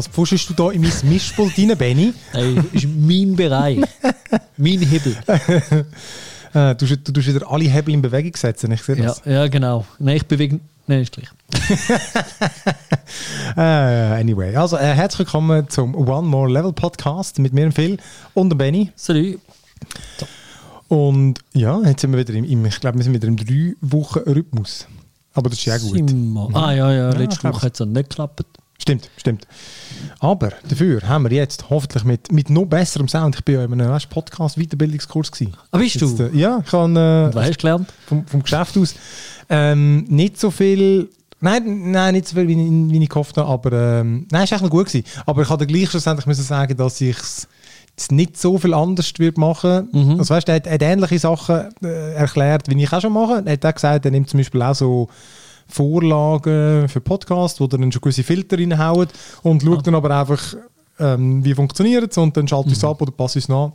Was pfuschst du da in mein Mischpult rein, Benny? Hey, ist mein Bereich. mein Hebel. Äh, du, du tust wieder alle Hebel in Bewegung setzen, ich sehe Ja, das. ja, genau. Nein, ich bewege. Nein, ist gleich. Äh, anyway, also äh, herzlich willkommen zum One More Level Podcast mit mir, Phil und dem Benny. Salut. Und ja, jetzt sind wir wieder im, im ich glaube, wir sind wieder im drei Wochen Rhythmus. Aber das ist ja gut. Wir- Ah, ja, ja. Letzte glaub's. Woche hat es nicht geklappt. Stimmt, stimmt. Aber dafür haben wir jetzt hoffentlich mit, mit noch besserem Sound. Ich bin ja in einem Podcast-Weiterbildungskurs. gewesen. Ah, bist du? Jetzt, äh, ja, ich habe äh, was hast du gelernt? vom, vom Geschäft aus ähm, nicht so viel. Nein, nein, nicht so viel, wie, ich- wie ich gehofft habe, aber ähm, nein, es war echt noch gut. Gewesen. Aber ich hatte gleich schlussendlich müssen sagen, dass ich es nicht so viel anders wird machen. Mhm. Also weißt, er, hat, er hat ähnliche Sachen äh, erklärt, wie ich auch schon mache. Er hat auch gesagt, er nimmt zum Beispiel auch so Vorlagen für Podcasts, wo er dann schon gewisse Filter reinhaut und schaut dann aber einfach, ähm, wie funktioniert es und dann schaltet es ab oder passt es nach.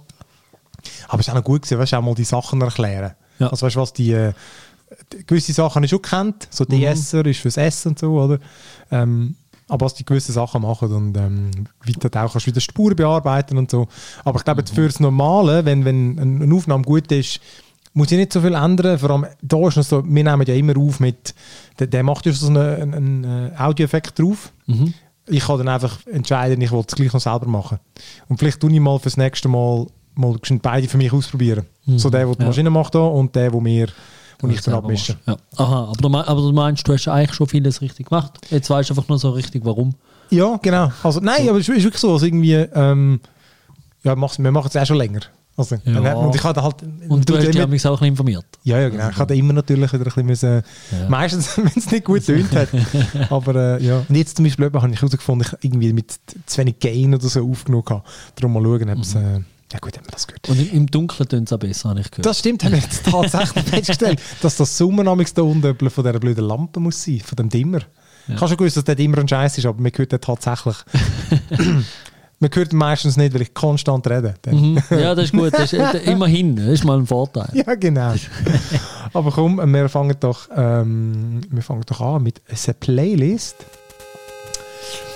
Aber es ist auch noch gut gewesen, weißt, auch mal die Sachen erklären. Ja. Also weißt du, was die, äh, die gewisse Sachen habe ich schon kennt, so DSer ist fürs Essen und so, oder? Ähm, aber was die gewisse Sachen machen und ähm, weiter auch kannst du wieder Spuren bearbeiten und so. Aber ich glaube, jetzt fürs Normale, wenn, wenn ein- eine Aufnahme gut ist, muss ich nicht so viel ändern. Vor allem, da ist noch so, wir nehmen ja immer auf mit, der, der macht ja so einen, einen, Audioeffekt drauf. Ich kann dann einfach entscheiden, ich will es gleich noch selber machen. Und vielleicht tue ich mal fürs nächste Mal mal beide für mich ausprobieren. So der, der die Ja. Maschine macht da und der, wo mir wo ich dann abmische. Ja. Aha, aber du, aber du meinst, du hast eigentlich schon vieles richtig gemacht. Jetzt weißt du einfach nur so richtig, warum. Ja, genau. Also, nein, aber es ist wirklich so. Also irgendwie, ähm, ja, wir machen es auch schon länger. Also, Ja. dann und ich hatte halt. Und du hast dich immer, auch ein bisschen informiert. ja, ja, genau. Ich hatte immer natürlich wieder ein bisschen müssen, Ja. meistens, wenn es nicht gut tönt hat. aber äh, ja. Und jetzt zum Beispiel habe ich herausgefunden, ich irgendwie mit zu wenig Gain oder so aufgenommen habe. Darum mal schauen, ob es. Äh, ja, gut, haben wir das gehört. Und im, im Dunkeln tönt es auch besser, habe ich gehört. Das stimmt, haben wir jetzt tatsächlich festgestellt, dass das Summernamix da unten von dieser blöden Lampe muss sein, von dem Dimmer. Ich habe schon gewusst, dass der Dimmer ein Scheiß ist, aber man hört den tatsächlich. Man hört meistens nicht, weil ich konstant rede. Mhm. Ja, das ist gut. Das ist, äh, immerhin, das ist mal ein Vorteil. Ja, genau. aber komm, wir fangen doch, ähm, wir fangen doch an mit einer Playlist.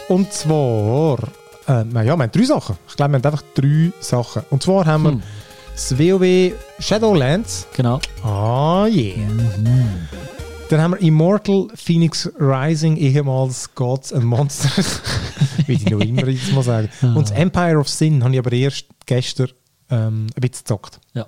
Und zwar, äh, ja, wir haben drei Sachen. Ich glaube, wir haben einfach drei Sachen. Und zwar haben wir Hm. das WoW Shadowlands. Genau. Ah, yeah. Dann haben wir Immortal Phoenix Rising, ehemals Gods and Monsters. Wie ich noch immer jedes Mal sagen. Und das Empire of Sin habe ich aber erst gestern ähm, ein bisschen gezockt. Ja.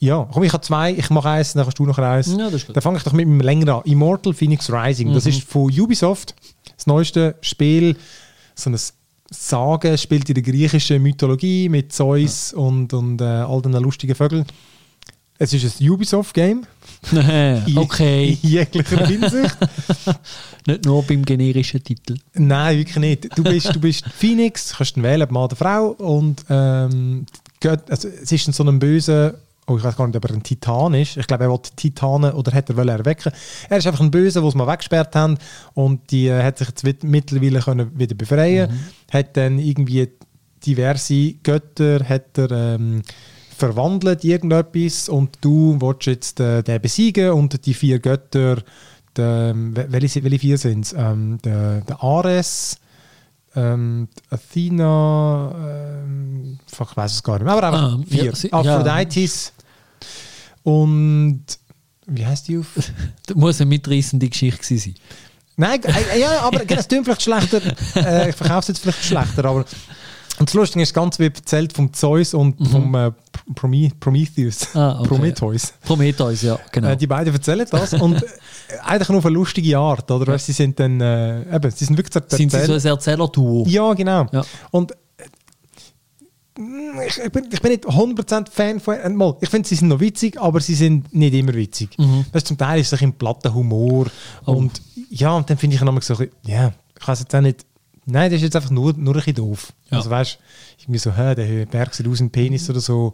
Ja, komm, ich habe zwei, ich mache eins, dann kannst du noch eins. Ja, das ist gut. Dann fange ich doch mit dem länger an. Immortal Phoenix Rising, das ist von Ubisoft, das neueste Spiel, so ein Sagen, spielt in der griechischen Mythologie mit Zeus und, und äh, all den lustigen Vögeln. Es ist ein Ubisoft-Game. okay. In jeglicher Hinsicht. Nicht nur beim generischen Titel. Nein, wirklich nicht. Du bist, du bist Phoenix, kannst dann wählen, Mann oder Frau. Und ähm, also, es ist so ein böser, oh, ich weiß gar nicht, ob er ein Titan ist. Ich glaube, er wollte Titanen oder hat er erwecken. Er ist einfach ein Böser, den sie mal weggesperrt haben. Und die äh, hat sich jetzt mittlerweile können wieder befreien. Hat dann irgendwie diverse Götter hat er, ähm, verwandelt, irgendetwas. Und du willst jetzt äh, den besiegen und die vier Götter der, welche, welche vier sind es? Ähm, der, der Ares, ähm, Athena, ähm, ich weiß es gar nicht mehr, aber einfach Ah, vier. ja, sie- Aphrodites und wie heißt die auf? Das muss eine mitreißende Geschichte sein. Nein, äh, ja, aber es klingt vielleicht schlechter. Äh, ich verkaufe es jetzt vielleicht schlechter, aber und das Lustige ist ganz wie erzählt vom Zeus und vom äh, Prometheus. Mhm. Ah, okay. Prometheus. Prometheus, ja, genau. Äh, die beiden erzählen das und äh, eigentlich nur auf eine lustige Art, oder? Weißt, sie sind dann, äh, eben, sie sind wirklich zu Sind sie so ein Erzähler-Duo? Ja, genau. Ja. Und äh, ich, bin, ich bin nicht 100% Fan von äh, mal, Ich finde, sie sind noch witzig, aber sie sind nicht immer witzig. Weißt, zum Teil ist es ein platter Humor. Oh. Und ja, und dann finde ich dann so ein bisschen, ja, ich weiß jetzt auch nicht. Nein, das ist jetzt einfach nur, nur ein bisschen doof. Ja. Also weißt irgendwie so, hä, der Berg sieht aus ein Penis oder so.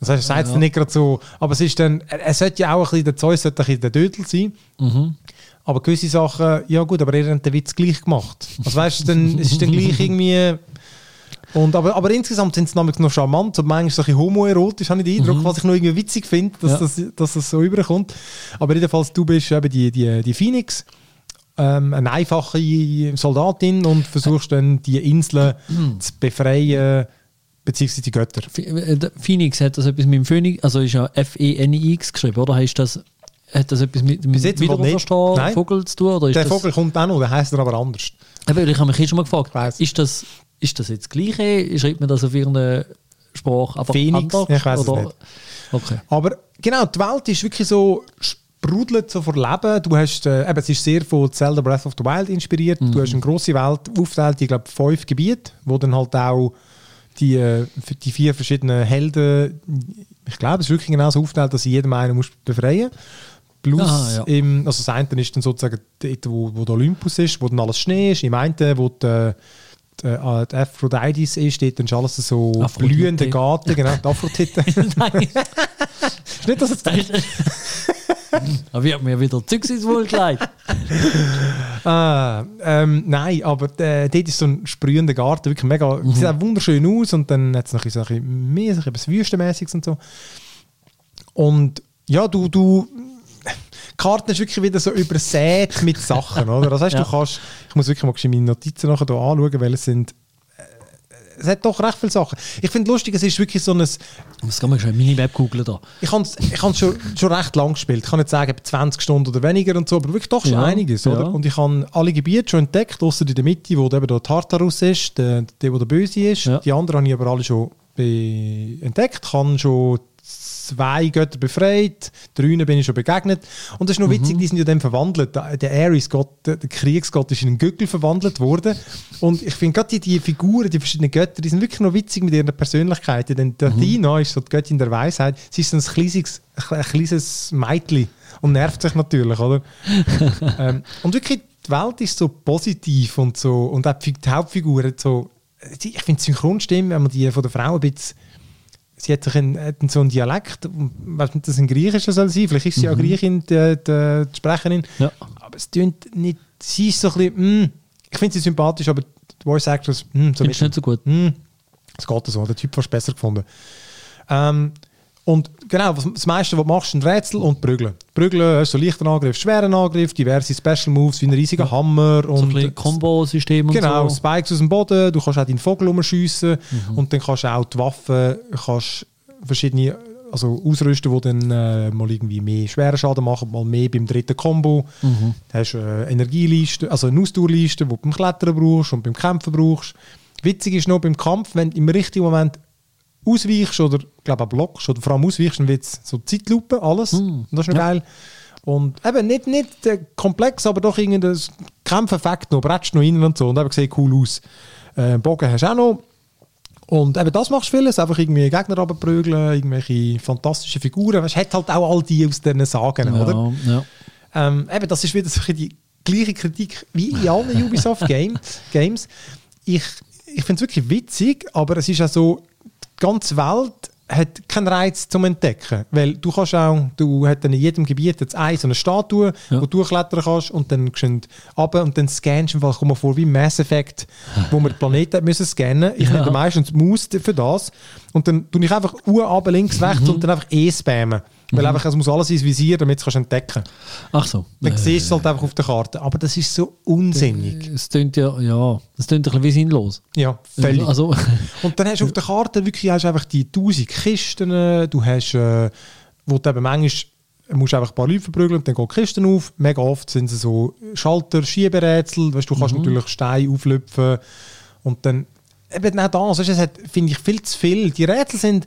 Das heißt, er sagt es nicht gerade so. Aber es ist dann, er, er sollte ja auch ein bisschen, der Zeus sollte ein bisschen der Dödel sein. Aber gewisse Sachen, ja gut, aber er hat den Witz gleich gemacht. Also weißt du, es ist dann gleich irgendwie. Und, aber, aber insgesamt sind sie nämlich noch charmant und manchmal so ein bisschen homoerotisch, habe ich den Eindruck, was ich noch irgendwie witzig finde, dass, Ja. das, dass das so überkommt. Aber jedenfalls, du bist eben die, die, die Phoenix. Ähm, eine einfache Soldatin und versuchst dann die Inseln zu befreien, beziehungsweise die Götter. Äh, Phoenix hat das etwas mit dem Phoenix, also ist ja F-E-N-I-X geschrieben, oder? Heißt das, hat das etwas mit. Wiederverstehen Nein. Vogel zu tun? Oder ist Der das, Vogel kommt auch noch, der heisst er aber anders. Eben, ich habe mich eh schon mal gefragt, ist das, ist das jetzt das Gleiche? Schreibt man das auf irgendeine Sprache einfach Phoenix? anders? Ich weiss es nicht. Okay. Aber genau, die Welt ist wirklich so sprudelt so vor Leben. Du hast, äh, eben, es ist sehr von Zelda Breath of the Wild inspiriert. Du hast eine grosse Welt aufgeteilt, ich glaube fünf Gebiete, wo dann halt auch die, äh, die vier verschiedenen Helden, ich glaube, es ist wirklich genau so aufgeteilt, dass sie jedem einen muss befreien Plus, Ah, ja. im, also das eine ist dann sozusagen dort, wo, wo der Olympus ist, wo dann alles Schnee ist. Im einen, wo die, die, äh, die Aphrodite ist, dort dann ist alles so Aphrodite. blühende Garten, genau, die Aphrodite. Nein, ist nicht, dass es da wird mir wieder Zeugs ins Wohl gelegt. Ah, ähm, nein, aber äh, dort ist so ein sprühender Garten, wirklich mega, Mhm. sieht auch wunderschön aus und dann hat es noch ein bisschen, so ein bisschen mehr, Wüstenmäßiges und so. Und ja, du, du, die Karte ist wirklich wieder so übersät mit Sachen, oder? Das heißt, Ja. du kannst, ich muss wirklich mal meine Notizen nachher hier anschauen, weil es sind, es hat doch recht viele Sachen. Ich finde lustig, es ist wirklich so ein, Was kann man schon Minimap googeln da? ich habe es ich hab's schon, schon recht lang gespielt. Ich kann nicht sagen, etwa 20 Stunden oder weniger und so, aber wirklich doch schon Ja, einiges. Oder? ja. Und ich habe alle Gebiete schon entdeckt, außer in der Mitte, wo eben der Tartarus ist, der, der, der Böse ist. Ja. Die anderen habe ich aber alle schon entdeckt. Habe schon zwei Götter befreit, drei bin ich schon begegnet. Und das ist noch Mhm. witzig, die sind ja dann verwandelt. Der Ares-Gott, der Kriegsgott, ist in einen Gückel verwandelt worden. Und ich finde gerade die, die Figuren, die verschiedenen Götter, die sind wirklich noch witzig mit ihren Persönlichkeiten. Denn der Mhm. Athena ist so die Göttin der Weisheit. Sie ist so ein kleines, ein kleines Mädchen und nervt sich natürlich, oder? ähm, und wirklich, die Welt ist so positiv und so. Und auch die Hauptfiguren so. Ich finde die Synchronstimme, wenn man die von der Frau ein bisschen sie hat, sich einen, hat so einen Dialekt, dass es ein Griechischer soll sein, vielleicht ist sie ja Griechin, die, die, die Sprecherin, Ja. aber es tönt nicht, sie ist so ein bisschen, mm, ich finde sie sympathisch, aber die Voice Actress, mm, so du nicht so gut? Mm, es geht so, der Typ fast besser gefunden. Ähm, und genau, was, das meiste, was du machst, sind Rätsel und Prügeln. Prügeln, hast so leichten Angriff, schweren Angriff, diverse Special Moves wie ein riesiger Hammer So ein und bisschen Kombo-System und Genau, so. Spikes aus dem Boden, du kannst auch deinen Vogel umschiessen Mhm. und dann kannst du auch die Waffen, kannst verschiedene also ausrüsten, die dann äh, mal irgendwie mehr schweren Schaden machen, mal mehr beim dritten Combo. Mhm. Du hast äh, Energieliste, also eine Ausdauerliste, die du beim Klettern brauchst und beim Kämpfen brauchst. Witzig ist noch beim Kampf, wenn du im richtigen Moment ausweichst oder glaube auch blockst oder vor allem ausweichst, dann wird es so Zeitlupe, alles. Und das ist noch Ja. geil. Und eben nicht, nicht äh, komplex, aber doch irgendein Kämpfeffekt noch, bretschst noch rein und so. Und eben sieht cool aus. Äh, Bogen hast du auch noch. Und eben das machst du vieles, einfach irgendwie Gegner runterprügeln, irgendwelche fantastische Figuren. Weißt, hat halt auch all die aus diesen Sagen, oder? Ja, ja. Ähm, eben, das ist wieder so die gleiche Kritik wie in allen Ubisoft Game, Games. Ich, ich finde es wirklich witzig, aber es ist auch so, die ganze Welt hat keinen Reiz zum Entdecken. Weil du kannst auch, du hast in jedem Gebiet jetzt eine so eine Statue, Ja. wo du durchklettern kannst und dann du runter und dann scannst du im Fall, komm mal vor, wie Mass Effect, wo wir den Planeten müssen scannen. Ich Ja. nehme meistens die Maus für das und dann tue ich einfach Uhr runter, links, rechts Mhm. und dann einfach E spammen. Weil einfach, es muss alles ins Visier, damit du es entdecken kannst. Ach so. Dann Äh, siehst du es halt einfach auf der Karte. Aber das ist so unsinnig. Es tönt ja, ja, es tönt ein bisschen wie sinnlos. Ja, völlig. Also, Und dann hast du auf der Karte wirklich hast einfach die tausend Kisten. äh, Du hast, äh, wo du eben manchmal musst einfach ein paar Leute verprügeln und dann gehen die Kisten auf. Mega oft sind sie so Schalter, Schieberätsel. Weißt, du kannst natürlich Steine auflüpfen. Und dann eben auch das, weißt, es hat, finde ich, viel zu viel. Die Rätsel sind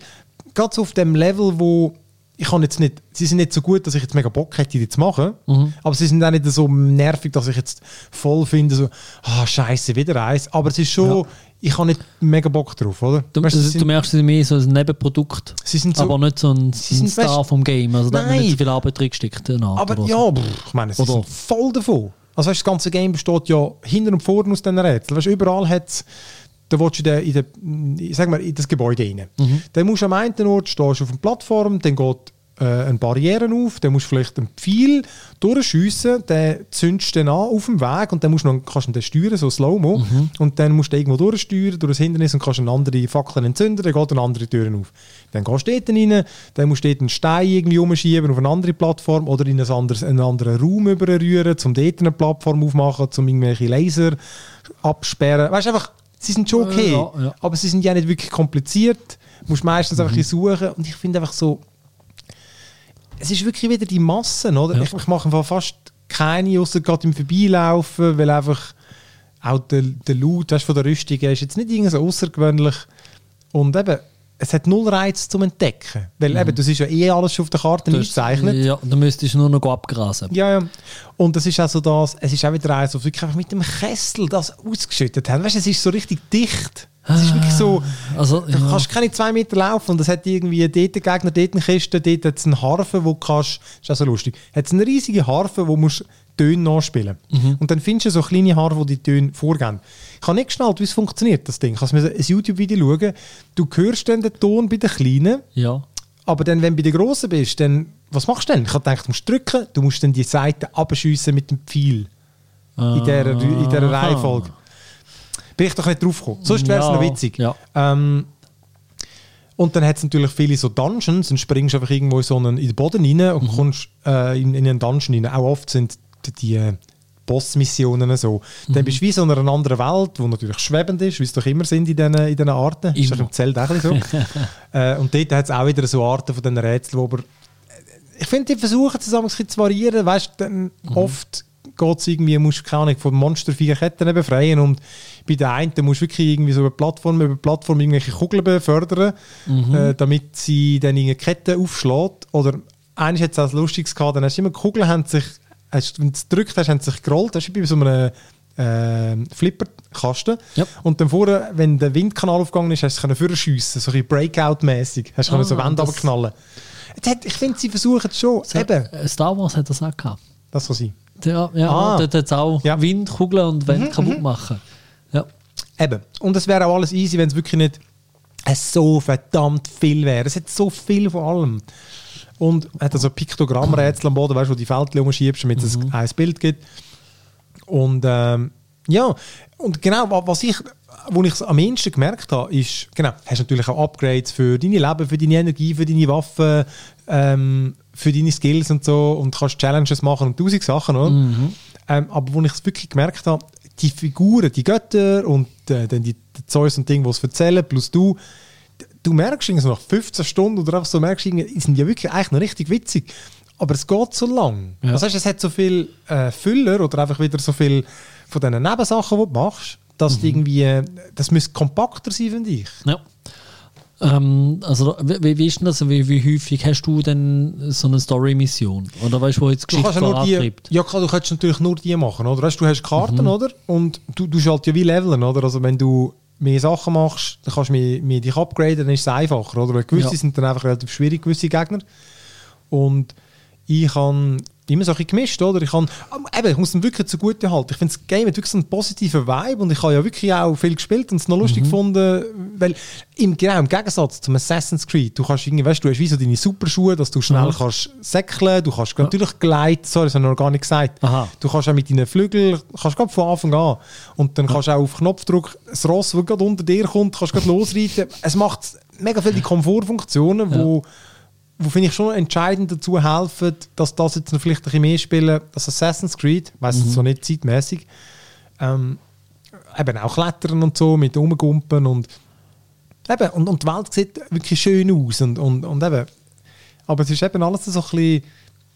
so auf dem Level, wo ich kann jetzt nicht, sie sind nicht so gut, dass ich jetzt mega Bock hätte, die zu machen. Aber sie sind auch nicht so nervig, dass ich jetzt voll finde, so, ah, scheiße, wieder eins. Aber es ist schon, Ja. ich habe nicht mega Bock drauf, oder? du, Weißt du, sie du sind- merkst, sie sind mehr so ein Nebenprodukt. Sie sind so- aber nicht so ein, Sie ein sind, Star weißt- vom Game. Also da hat man Nein. nicht so viel Arbeit reingesteckt. eine Art Aber ja, so. pff, ich meine, sie Oder- sind voll davon. Also weißt, das ganze Game besteht ja hinten und vorne aus diesen Rätseln. Weißt, überall hat es, da willst du in, der, in, der, ich sag mal, in das Gebäude rein. Mhm. Dann musst du am einen Ort stehst du auf einer Plattform, dann geht äh, eine Barriere auf, dann musst du vielleicht einen Pfeil durchschiessen, den zündest du dann an auf dem Weg und dann musst du noch, kannst du den steuern, so Slow-Mo. Mhm. Und dann musst du irgendwo durchsteuern, durch das Hindernis und kannst eine andere Fackel entzünden, dann geht eine andere Tür auf. Dann gehst du dort rein, dann musst du dort einen Stein irgendwie umschieben auf eine andere Plattform oder in ein anderes, einen anderen Raum überrühren, um dort eine Plattform aufmachen, um irgendwelche Laser absperren. Weißt du, einfach, sie sind schon okay, ja, ja. aber sie sind ja nicht wirklich kompliziert. Du musst meistens einfach ein suchen und ich finde einfach so, es ist wirklich wieder die Massen, oder? Ja. Ich, ich mache einfach fast keine, außer gerade im Vorbeilaufen, weil einfach auch der, der Laut weißt, von der Rüstung ist jetzt nicht irgendwie so außergewöhnlich. Und eben, es hat null Reiz zum Entdecken. Weil eben, das ist ja eh alles schon auf der Karte eingezeichnet. Ja, dann müsstest du nur noch abgrasen. Ja, ja. Und das ist auch so das, es ist auch wieder eins, wo wirklich einfach mit dem Kessel das ausgeschüttet haben. Weißt du, es ist so richtig dicht. Es ist wirklich so, Also, du ja. kannst keine zwei Meter laufen und es hat irgendwie dort einen Gegner, dort eine Kiste, dort hat es einen Harfe, wo du kannst, das ist auch so lustig, hat es eine riesige Harfe, wo musst Töne nachspielen Mhm. Und dann findest du so kleine Harfe, die die Töne vorgeben. Ich habe nicht geschnallt, wie es funktioniert, das Ding. Ich mir ein YouTube-Video schauen. Du hörst dann den Ton bei den Kleinen, ja. aber dann, wenn du bei den Grossen bist, dann, was machst du denn? Ich habe gedacht, du musst drücken, du musst dann die Seite abschiessen mit dem Pfeil. In dieser, in dieser. Reihenfolge. Bin ich doch nicht drauf gekommen. Sonst wäre es Ja, noch witzig. ja. Ähm, und dann hat es natürlich viele so Dungeons und springst einfach irgendwo in, so einen, in den Boden rein und kommst äh, in, in einen Dungeon rein. Auch oft sind die, äh, Bossmissionen so. Dann bist du wie so in einer anderen Welt, die natürlich schwebend ist, wie es doch immer sind in diesen, in diesen Arten. Ist doch im Zelt auch so. äh, und dort hat es auch wieder so Arten von diesen Rätseln, wo aber ich finde, die versuchen zusammen ein bisschen zu variieren. Weißt, dann oft geht es irgendwie, musst du keine Ahnung, von Monstervieh Ketten befreien und bei der einen musst du wirklich irgendwie so eine Plattform über Plattform irgendwelche Kugeln befördern, äh, damit sie dann irgendeine Kette aufschlägt. Oder eines hat es auch Lustiges gehabt, dann hast du immer die Kugeln, haben sich, hast, wenn du es gedrückt hast, haben sie sich gerollt. Das ist bei so einem äh, Flipperkasten. Ja. Und dann vorne, wenn der Windkanal aufgegangen ist, hast du es können schiessen, so ein Breakout-mäßig. Hast du können so Ah, Wände. Jetzt hat- Ich finde, sie versuchen es schon. Eben, Äh, Star Wars hat das auch gehabt. das kann sein. Ja, ja Ah. dort hat es auch Ja. Wind, Kugeln und Wände kaputt machen. Ja. Eben. Und es wäre auch alles easy, wenn es wirklich nicht so verdammt viel wäre. Es hat so viel von allem. Und hat also Piktogrammrätsel am Boden, weißt du, wo die Feldchen umschiebst, damit es ein Bild gibt. Und ähm, ja, und genau, wa- was ich, wo ich es am ehesten gemerkt habe, ist, genau, hast natürlich auch Upgrades für deine Leben, für deine Energie, für deine Waffen, ähm, für deine Skills und so und kannst Challenges machen und tausend Sachen, oder? Ähm, aber wo ich es wirklich gemerkt habe, die Figuren, die Götter und äh, dann die, die Zeus und Dinge, die es erzählen, plus du, du merkst so nach 15 Stunden oder einfach so merkst, irgendwie, die sind ja wirklich eigentlich noch richtig witzig. Aber es geht so lang. Ja. Das heißt, es hat so viel äh, Füller oder einfach wieder so viel von diesen Nebensachen, die du machst, dass die irgendwie, äh, das müsste kompakter sein, finde ich. ja. Ähm, also, wie, wie ist denn das? Wie, wie häufig hast du denn so eine Story-Mission? Oder weißt du, wo jetzt Du Geschichte ja die, vorantreibt? ja klar, du kannst natürlich nur die machen, oder? Weißt, du hast Karten, Mhm. oder? Und du, du schaltest ja wie leveln, oder? Also wenn du mehr Sachen machst, dann kannst du mehr, mehr dich upgraden, dann ist es einfacher, oder? Weil gewisse Ja. sind dann einfach relativ schwierig, gewisse Gegner. Und ich habe immer so ein bisschen gemischt, oder? Ich, kann, eben, ich muss dem wirklich zugute halten. Ich finde, das Game hat wirklich so einen positiven Vibe und ich habe ja wirklich auch viel gespielt und es noch Mhm. lustig gefunden, weil im, genau im Gegensatz zum Assassin's Creed, du kannst irgendwie, weißt du, du hast wie so deine Superschuhe, dass du schnell Mhm. kannst säckeln, du kannst natürlich gleiten, sorry, das habe ich noch gar nicht gesagt. Aha. Du kannst auch mit deinen Flügeln, kannst gerade von Anfang an und dann kannst du auch auf Knopfdruck das Ross, das gerade unter dir kommt, kannst gerade losreiten. Es macht mega viele Komfortfunktionen, wo wo finde ich schon entscheidend dazu helfen, dass das jetzt vielleicht ein bisschen mehr spielen als Assassin's Creed, weiß Mhm. es so nicht zeitmäßig. Ähm, eben auch Klettern und so mit Umgumpen und eben, und, und die Welt sieht wirklich schön aus und, und, und eben, aber es ist eben alles so ein bisschen,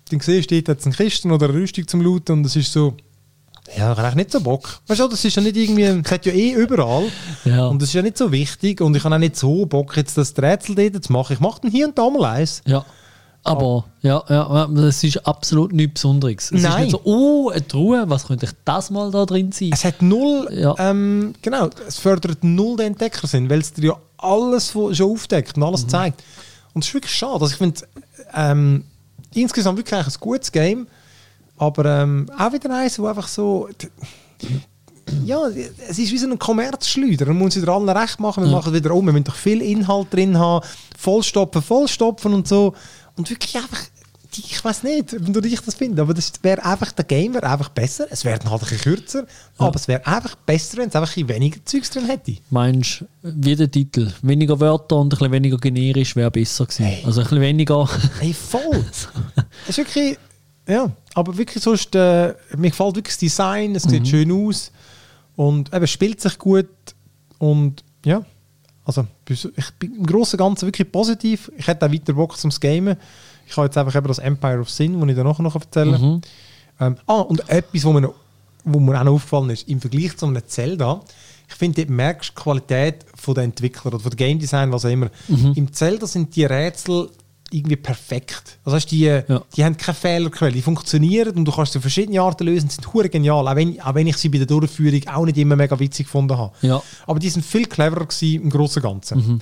dann siehst du, dort hat es eine Kiste oder eine Rüstung zum Looten und es ist so, ja, ich habe nicht so Bock. Weißt du, das ist ja nicht irgendwie, es hat ja eh überall Ja. und das ist ja nicht so wichtig und ich habe auch nicht so Bock, jetzt das Rätsel dort zu machen. Ich mache dann hier und da mal eins. Ja. Aber, ja, ja, es ist absolut nichts Besonderes. Es Nein. ist nicht so, oh, eine Truhe, was könnte ich das mal da drin sein? Es hat null, Ja. ähm, genau, es fördert null den Entdeckersinn, weil es dir ja alles schon aufdeckt und alles Mhm. zeigt. Und das ist wirklich schade. Also ich finde, ähm, insgesamt wirklich ein gutes Game, aber ähm, auch wieder eins, wo einfach so... Ja, es ist wie so ein Kommerzschleuder. Man muss wieder allen recht machen. Wir machen wieder um. Wir müssen doch viel Inhalt drin haben. Vollstopfen, vollstopfen und so. und wirklich einfach, die- ich weiß nicht, wie ich das finde, aber das wäre einfach, der Game wäre einfach besser. Es wäre halt ein bisschen kürzer, aber es wäre einfach besser, wenn es einfach ein weniger Zeugs drin hätte. Meinst du, wie der Titel? Weniger Wörter und ein bisschen weniger generisch wäre besser gewesen. Hey. Also ein bisschen weniger. Hey, voll. das ist wirklich, ja, aber wirklich sonst, äh, mir gefällt wirklich das Design, es sieht schön aus und eben spielt sich gut und ja, also ich bin im Großen und Ganzen wirklich positiv. Ich hätte auch weiter Bock zum Gamen. Ich habe jetzt einfach eben das Empire of Sin, das ich dann nachher noch erzählen Mhm. ähm, Ah, und etwas, wo mir, noch- wo mir auch noch aufgefallen ist, im Vergleich zu einem Zelda, ich finde, dort merkst du die Qualität von der Entwickler oder von der Game Design, was auch immer. Mhm. Im Zelda sind die Rätsel irgendwie perfekt. Das heißt, die, die haben keine Fehlerquelle, die funktionieren und du kannst sie verschiedene Arten lösen, sind hure genial, auch wenn, auch wenn ich sie bei der Durchführung auch nicht immer mega witzig gefunden habe. Ja. Aber die sind viel cleverer gewesen im Großen und Ganzen.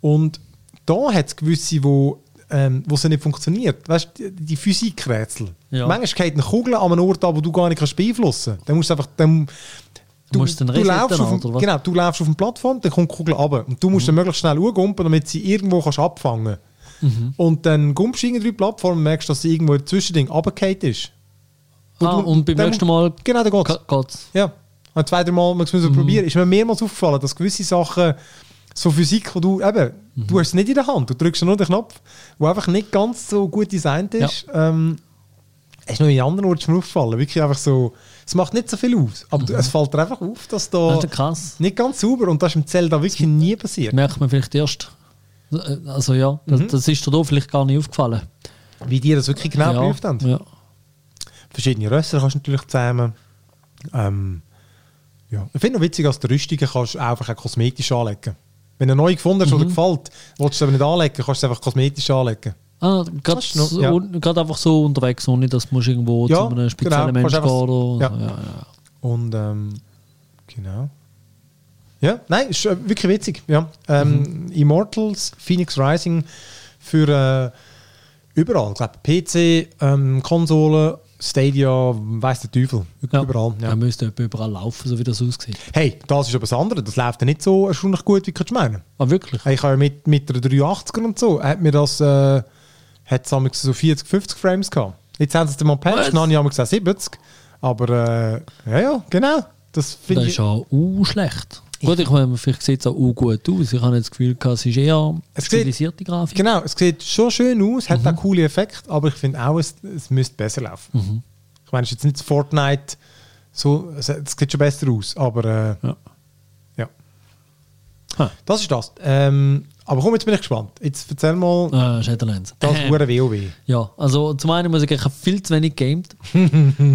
Und da hat es gewisse, wo, ähm, wo sie nicht funktioniert. Weißt du, die, die Physikrätsel. Ja. Manchmal geht eine Kugel an einem Ort an, wo du gar nicht kannst beeinflussen kannst. Dann musst du einfach. Dann, Du musst dann resetten, laufst auf, oder was? Genau, du läufst auf eine Plattform, dann kommt die Kugel runter. Und du musst dann möglichst schnell umgumpen, damit sie irgendwo kannst abfangen Und dann gumpst du irgendwie die Plattform und merkst, dass sie irgendwo zwischen den runtergefallen ist. ah, und beim nächsten Mal Genau, dann geht's. Geht's. Ja, und zwei, drei Mal muss man es probieren. Ist mir mehrmals aufgefallen, dass gewisse Sachen, so Physik, wo du eben, du hast es nicht in der Hand, du drückst nur den Knopf, wo einfach nicht ganz so gut designt ist. Ähm, ist noch in anderen Orten mir aufgefallen. Wirklich einfach so, es macht nicht so viel aus, aber du- es fällt dir einfach auf, dass da Das nicht ganz sauber und das ist im Zelda wirklich nie passiert. Merkt man vielleicht erst. Äh, Also ja, das, Mhm. das ist dir da vielleicht gar nicht aufgefallen. Wie die das wirklich genau ja, geprüft haben. Ja. Verschiedene Rösser kannst du natürlich zusammen. Ähm, ja. Ich finde noch witzig, dass die Rüstungen kannst du einfach auch kosmetisch anlegen. Wenn du eine neue gefunden hast, Mhm. dir gefällt, willst du sie aber nicht anlegen, kannst du sie einfach kosmetisch anlegen. Ah, gerade so, ja. einfach so unterwegs, ohne dass du irgendwo Ja, zu einem speziellen genau, Mensch kannst gehen oder ja. ja. Ja, Und ähm, genau. Ja, nein, ist äh, wirklich witzig. Ja. Ähm, Immortals, Phoenix Rising für äh, überall. Ich glaube, PC, ähm, Konsole, Stadia, weiß der Teufel. ja. Überall. Ja. Er müsste überall laufen, so wie das aussieht. Hey, das ist aber das andere. Das läuft ja nicht so erstaunlich gut, wie kannst du meinen. Ah, wirklich? Ich habe ja mit, mit der 380er und so, hat mir das äh, hat so 40, 50 Frames gehabt. Jetzt haben sie es mal patcht, Was? dann habe ich einmal gesagt 70. Aber äh, ja, ja, genau. Das finde Das ist ja uh, schlecht. Gut, ich meine, vielleicht sieht es auch gut aus. Ich habe jetzt das Gefühl, gehabt, es ist eher Es sieht- stilisierte Grafik. Genau, es sieht schon schön aus, hat Mhm. auch coole Effekte, aber ich finde auch, es, es müsste besser laufen. Mhm. Ich meine, es ist jetzt nicht Fortnite, so, es, es sieht schon besser aus, aber äh, Ja. ja. Das ist das. Ähm, aber komm, jetzt bin ich gespannt. Jetzt erzähl mal Äh, Shadowlands. das Äh, hure WoW. ja, also zum einen muss ich sagen, ich habe viel zu wenig gamed.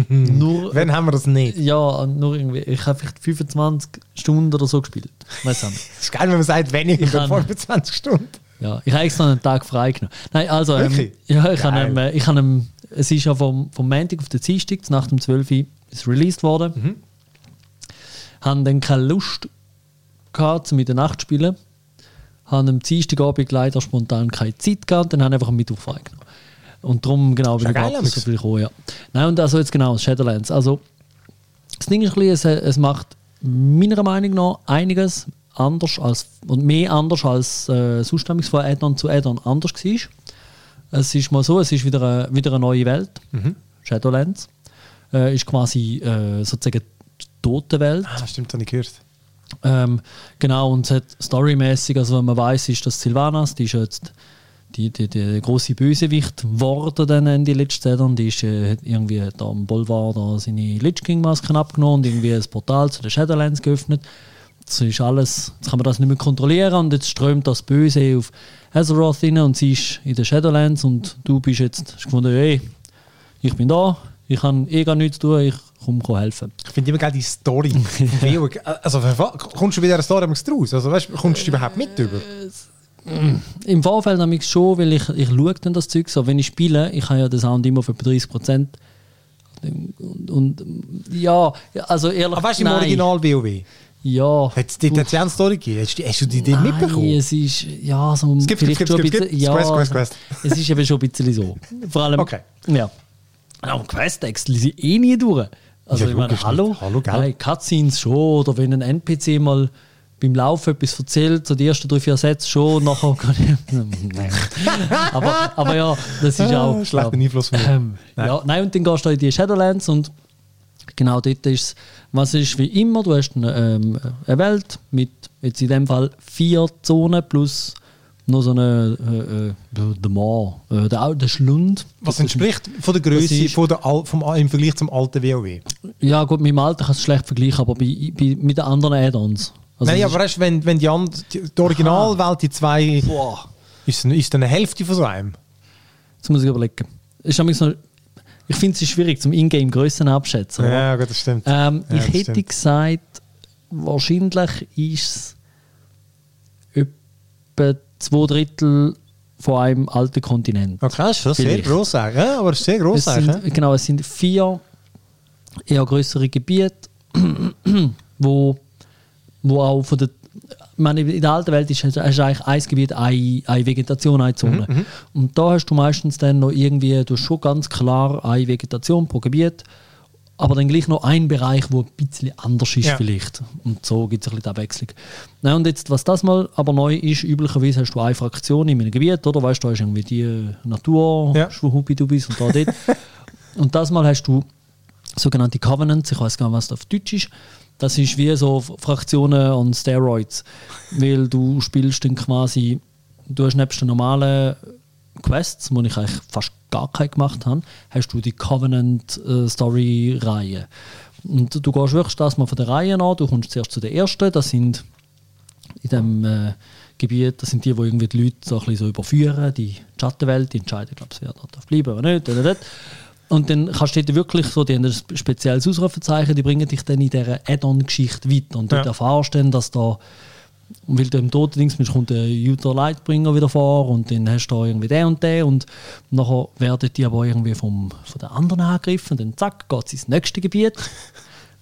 nur, Wann haben wir das nicht? ja, nur irgendwie, ich habe vielleicht 25 Stunden oder so gespielt. Weiß nicht. Es ist geil, wenn man sagt, weniger Ich als kann- 25 Stunden. Ja, ich habe extra einen Tag freigenommen. Nein, also, ähm, ja, ich habe, ähm, äh, ich habe, ähm, es ist ja vom, vom Montag auf den Dienstag, nach dem 12 Uhr ist released worden. Mhm. Haben dann keine Lust gehabt, um in der Nacht zu spielen. Haben am Dienstagabend leider spontan keine Zeit gehabt, dann haben einfach einen Mittwoch freigenommen. Und darum, genau, bin ich geil, so viel gekommen, ja. Nein, und also jetzt genau, Shadowlands. Also, das Ding ist ein bisschen, es, es macht meiner Meinung nach einiges anders als, und mehr anders als äh, nämlich von Addon zu Addon anders war. Es ist mal so, es ist wieder eine, wieder eine neue Welt. Shadowlands. Äh, ist quasi äh, sozusagen die tote Welt. Ah, stimmt, habe ich gehört. Ähm, genau, und es hat storymäßig, also wenn man weiß, ist das Sylvanas, die ist jetzt die, die, die große Bösewicht geworden dann Ende letzten Saison. Die ist äh, irgendwie hat da am Bolvar da seine Lich King Masken abgenommen und irgendwie ein Portal zu den Shadowlands geöffnet. Jetzt ist alles, jetzt kann man das nicht mehr kontrollieren und jetzt strömt das Böse auf Azeroth rein und sie ist in den Shadowlands und du bist jetzt hast gefunden, hey, ich bin da, ich habe eh gar nichts zu tun, ich komme helfen. Ich finde immer geil die Story. WoW. also, kommst du bei dieser Story raus? Also, weißt, du, kommst du überhaupt mit über? Im Vorfeld nämlich schon, weil ich, ich schaue dann das Zeug so, wenn ich spiele, ich habe ja den Sound immer etwa 30 Prozent. Und, und ja, also ehrlich Aber weißt du, im nein. Original WoW? Ja. Hat es dort eine Story gegeben? Hast du, hast du die Idee Nein, mitbekommen? es ist, ja, so skip, schon ein skip, bisschen, skip. ja, Quest, Quest, Quest. es ist eben schon ein bisschen so. Vor allem, Okay. ja. Aber Quest-Text lese ich eh nie durch. Also Ja, ich meine, hallo. Hallo, gell? Nein, Cutscenes schon, oder wenn ein NPC mal beim Laufen etwas erzählt, so die ersten drei, vier Sätze schon, nachher kann ich. Nein. aber, aber ja, das ist auch. Ah, Schlechter Einfluss von mir. Ähm, Nein. Ja, nein, und dann gehst du in die Shadowlands und genau dort ist es, was ist wie immer, du hast eine, ähm, eine Welt mit jetzt in dem Fall vier Zonen plus noch so eine äh, äh, der Moor, äh, der, der Schlund. Was entspricht von der Größe ist- von der Al vom, im Vergleich zum alten WoW? Ja gut, mit dem Alter kann es schlecht vergleichen, aber bei, bei, mit den anderen Add-ons. Also Nein, aber weißt, du, wenn, wenn die, and, die, die Originalwelt, die zwei, ist, boah, ist, ist dann eine Hälfte von so einem. jetzt muss ich überlegen. Ist ich finde es schwierig zum Ingame Größen abschätzen. oder? Ja, gut, das stimmt. Ähm, Ja, ich das hätte stimmt. gesagt, wahrscheinlich ist es etwa zwei Drittel von einem alten Kontinent. Okay, das ist schon sehr gross. Ja, aber ist sehr gross Es sagen. sind, genau, es sind vier eher größere Gebiete, wo, wo auch von der meine, in der alten Welt ist, hast du eigentlich ein Gebiet, eine, eine Vegetation, eine Zone. Mhm, Und da hast du meistens dann noch irgendwie, du hast schon ganz klar eine Vegetation pro Gebiet, aber dann gleich noch einen Bereich, wo ein bisschen anders ist Ja. vielleicht. Und so gibt es ein bisschen Abwechslung. Na, und jetzt, was das mal aber neu ist, üblicherweise hast du eine Fraktion in einem Gebiet, oder? Weißt du, da ist irgendwie die Natur, Ja. Schwuhubidubis und da dort. und das mal hast du sogenannte Covenants, ich weiß gar nicht, was das auf Deutsch ist. Das ist wie so Fraktionen on Steroids, weil du spielst dann quasi, du hast nebst den normalen Quests, wo ich eigentlich fast gar keine gemacht habe, hast du die Covenant-Story-Reihe. Und du gehst wirklich das mal von der Reihe an, du kommst zuerst zu der ersten, das sind in dem äh, Gebiet, das sind die, die irgendwie die Leute so ein bisschen so überführen, die Schattenwelt, die entscheiden, glaube ich, wer dort darf bleiben oder nicht. Oder nicht. Und dann kannst du dort wirklich so, die haben ein spe- spezielles Ausrufezeichen, die bringen dich dann in dieser Add-on-Geschichte weiter. Und dort Ja. erfahrst du dann, dass da, weil du im Totendings bist, kommt der Uther Lightbringer wieder vor und dann hast du da irgendwie den und den und nachher werden die aber irgendwie vom, von den anderen angegriffen und dann zack, geht es ins nächste Gebiet.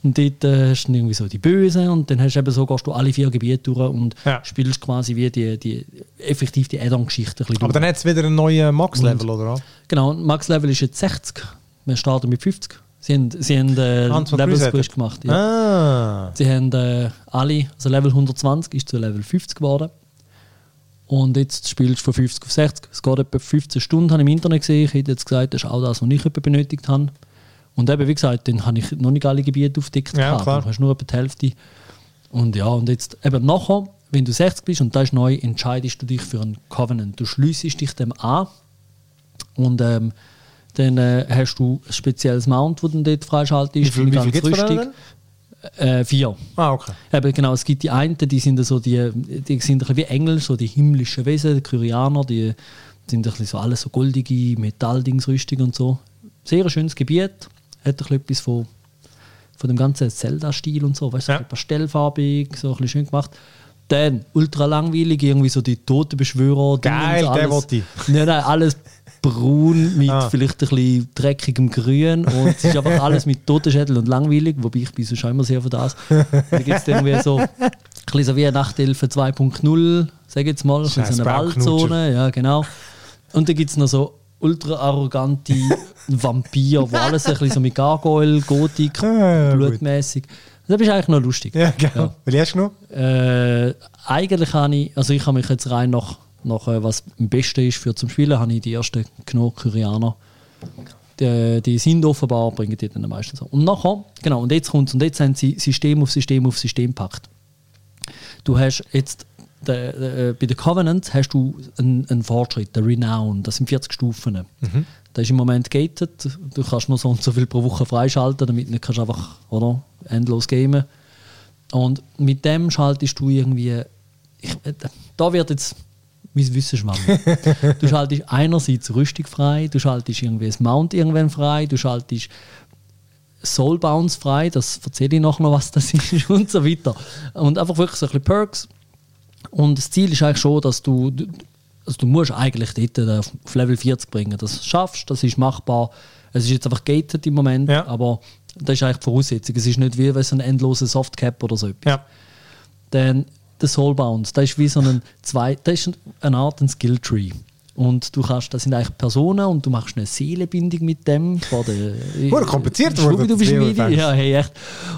Und dort äh, hast du dann irgendwie so die Bösen und dann hast du eben so, gehst du alle vier Gebiete durch und Ja. spielst quasi wie die, die effektiv die Add-on-Geschichte ein Aber durch. dann hat es wieder einen neuen Max-Level, oder? Genau, und Max Level ist jetzt 60. Wir starten mit 50. Sie haben, sie haben äh, Level. Squish gemacht. Ja. Ah. Sie haben äh, alle, also Level 120 ist zu Level 50 geworden. Und jetzt spielst du von 50 auf 60. Es geht etwa 15 Stunden, habe ich im Internet gesehen. Ich hätte jetzt gesagt, das ist auch das, was ich etwa benötigt habe. Und eben, wie gesagt, dann habe ich noch nicht alle Gebiete aufgedeckt. Ja, gehabt. klar. Du hast nur etwa die Hälfte. Und ja, und jetzt eben nachher, wenn du 60 bist und das ist neu, entscheidest du dich für einen Covenant. Du schliessest dich dem an und ähm, dann äh, hast du ein spezielles Mount, das dann dort freischaltest. Wie viel, wie viel denen? Äh, vier. Ah, okay. Eben, genau, es gibt die einen, die sind so die, die sind ein wie Engel, so die himmlischen Wesen, die Kyrianer, die sind ein bisschen so alles so goldige Metalldingsrüstung und so. Sehr schönes Gebiet, hat ein bisschen etwas von, von dem ganzen Zelda-Stil und so, weißt du, Ja. so pastellfarbig, so ein bisschen schön gemacht. Dann ultra langweilig, irgendwie so die Totenbeschwörer. Geil, wollte ich. Nein, nein, alles braun mit Ah. vielleicht ein bisschen dreckigem Grün und es ist einfach alles mit Totenschädel und langweilig, wobei ich bin so schon immer sehr für das. Da gibt es irgendwie so, ein bisschen so wie eine Nachthilfe 2.0, sag ich jetzt mal, so Scheiß eine Bauknutscher. Waldzone, ja genau. Und dann gibt es noch so ultra arrogante Vampire, wo alles ein bisschen so mit Gargoyle, Gotik, Ah, blutmäßig. Das ist eigentlich noch lustig. Ja, genau. Ja. Welche hast du noch? Äh, eigentlich habe ich, also ich habe mich jetzt rein nach, nach äh, was am besten ist für zum Spielen, habe ich die ersten genug Kyrianer. Die, die sind offenbar, bringen die dann am meisten so. Und nachher, genau, und jetzt kommt und jetzt haben sie System auf System auf System gepackt. Du hast jetzt der, der, bei den Covenants hast du einen, einen Fortschritt, der Renown, das sind 40 Stufen. Das ist im Moment gated. Du kannst nur so und so viel pro Woche freischalten, damit du nicht kannst einfach oder, endlos gamen. Und mit dem schaltest du irgendwie. Ich, äh, da wird jetzt mein Wissen schwammig. du schaltest einerseits Rüstung frei, du schaltest irgendwie das Mount irgendwann frei, du schaltest Soulbounce frei, das erzähle ich nachher noch, was das ist und so weiter. Und einfach wirklich so ein bisschen Perks. Und das Ziel ist eigentlich schon, dass du, also du musst eigentlich dort äh, auf Level 40 bringen. Das schaffst, das ist machbar. Es ist jetzt einfach gated im Moment, Ja. aber das ist eigentlich die Voraussetzung. Es ist nicht wie wenn so ein endloser Softcap oder so etwas. Ja. Dann der Soulbound, das ist wie so ein zwei, das ist eine Art ein Skilltree. Und du kannst, das sind eigentlich Personen und du machst eine Seelenbindung mit dem. Wurde kompliziert worden, du bist. Leo-Fans. Ja, hey, echt.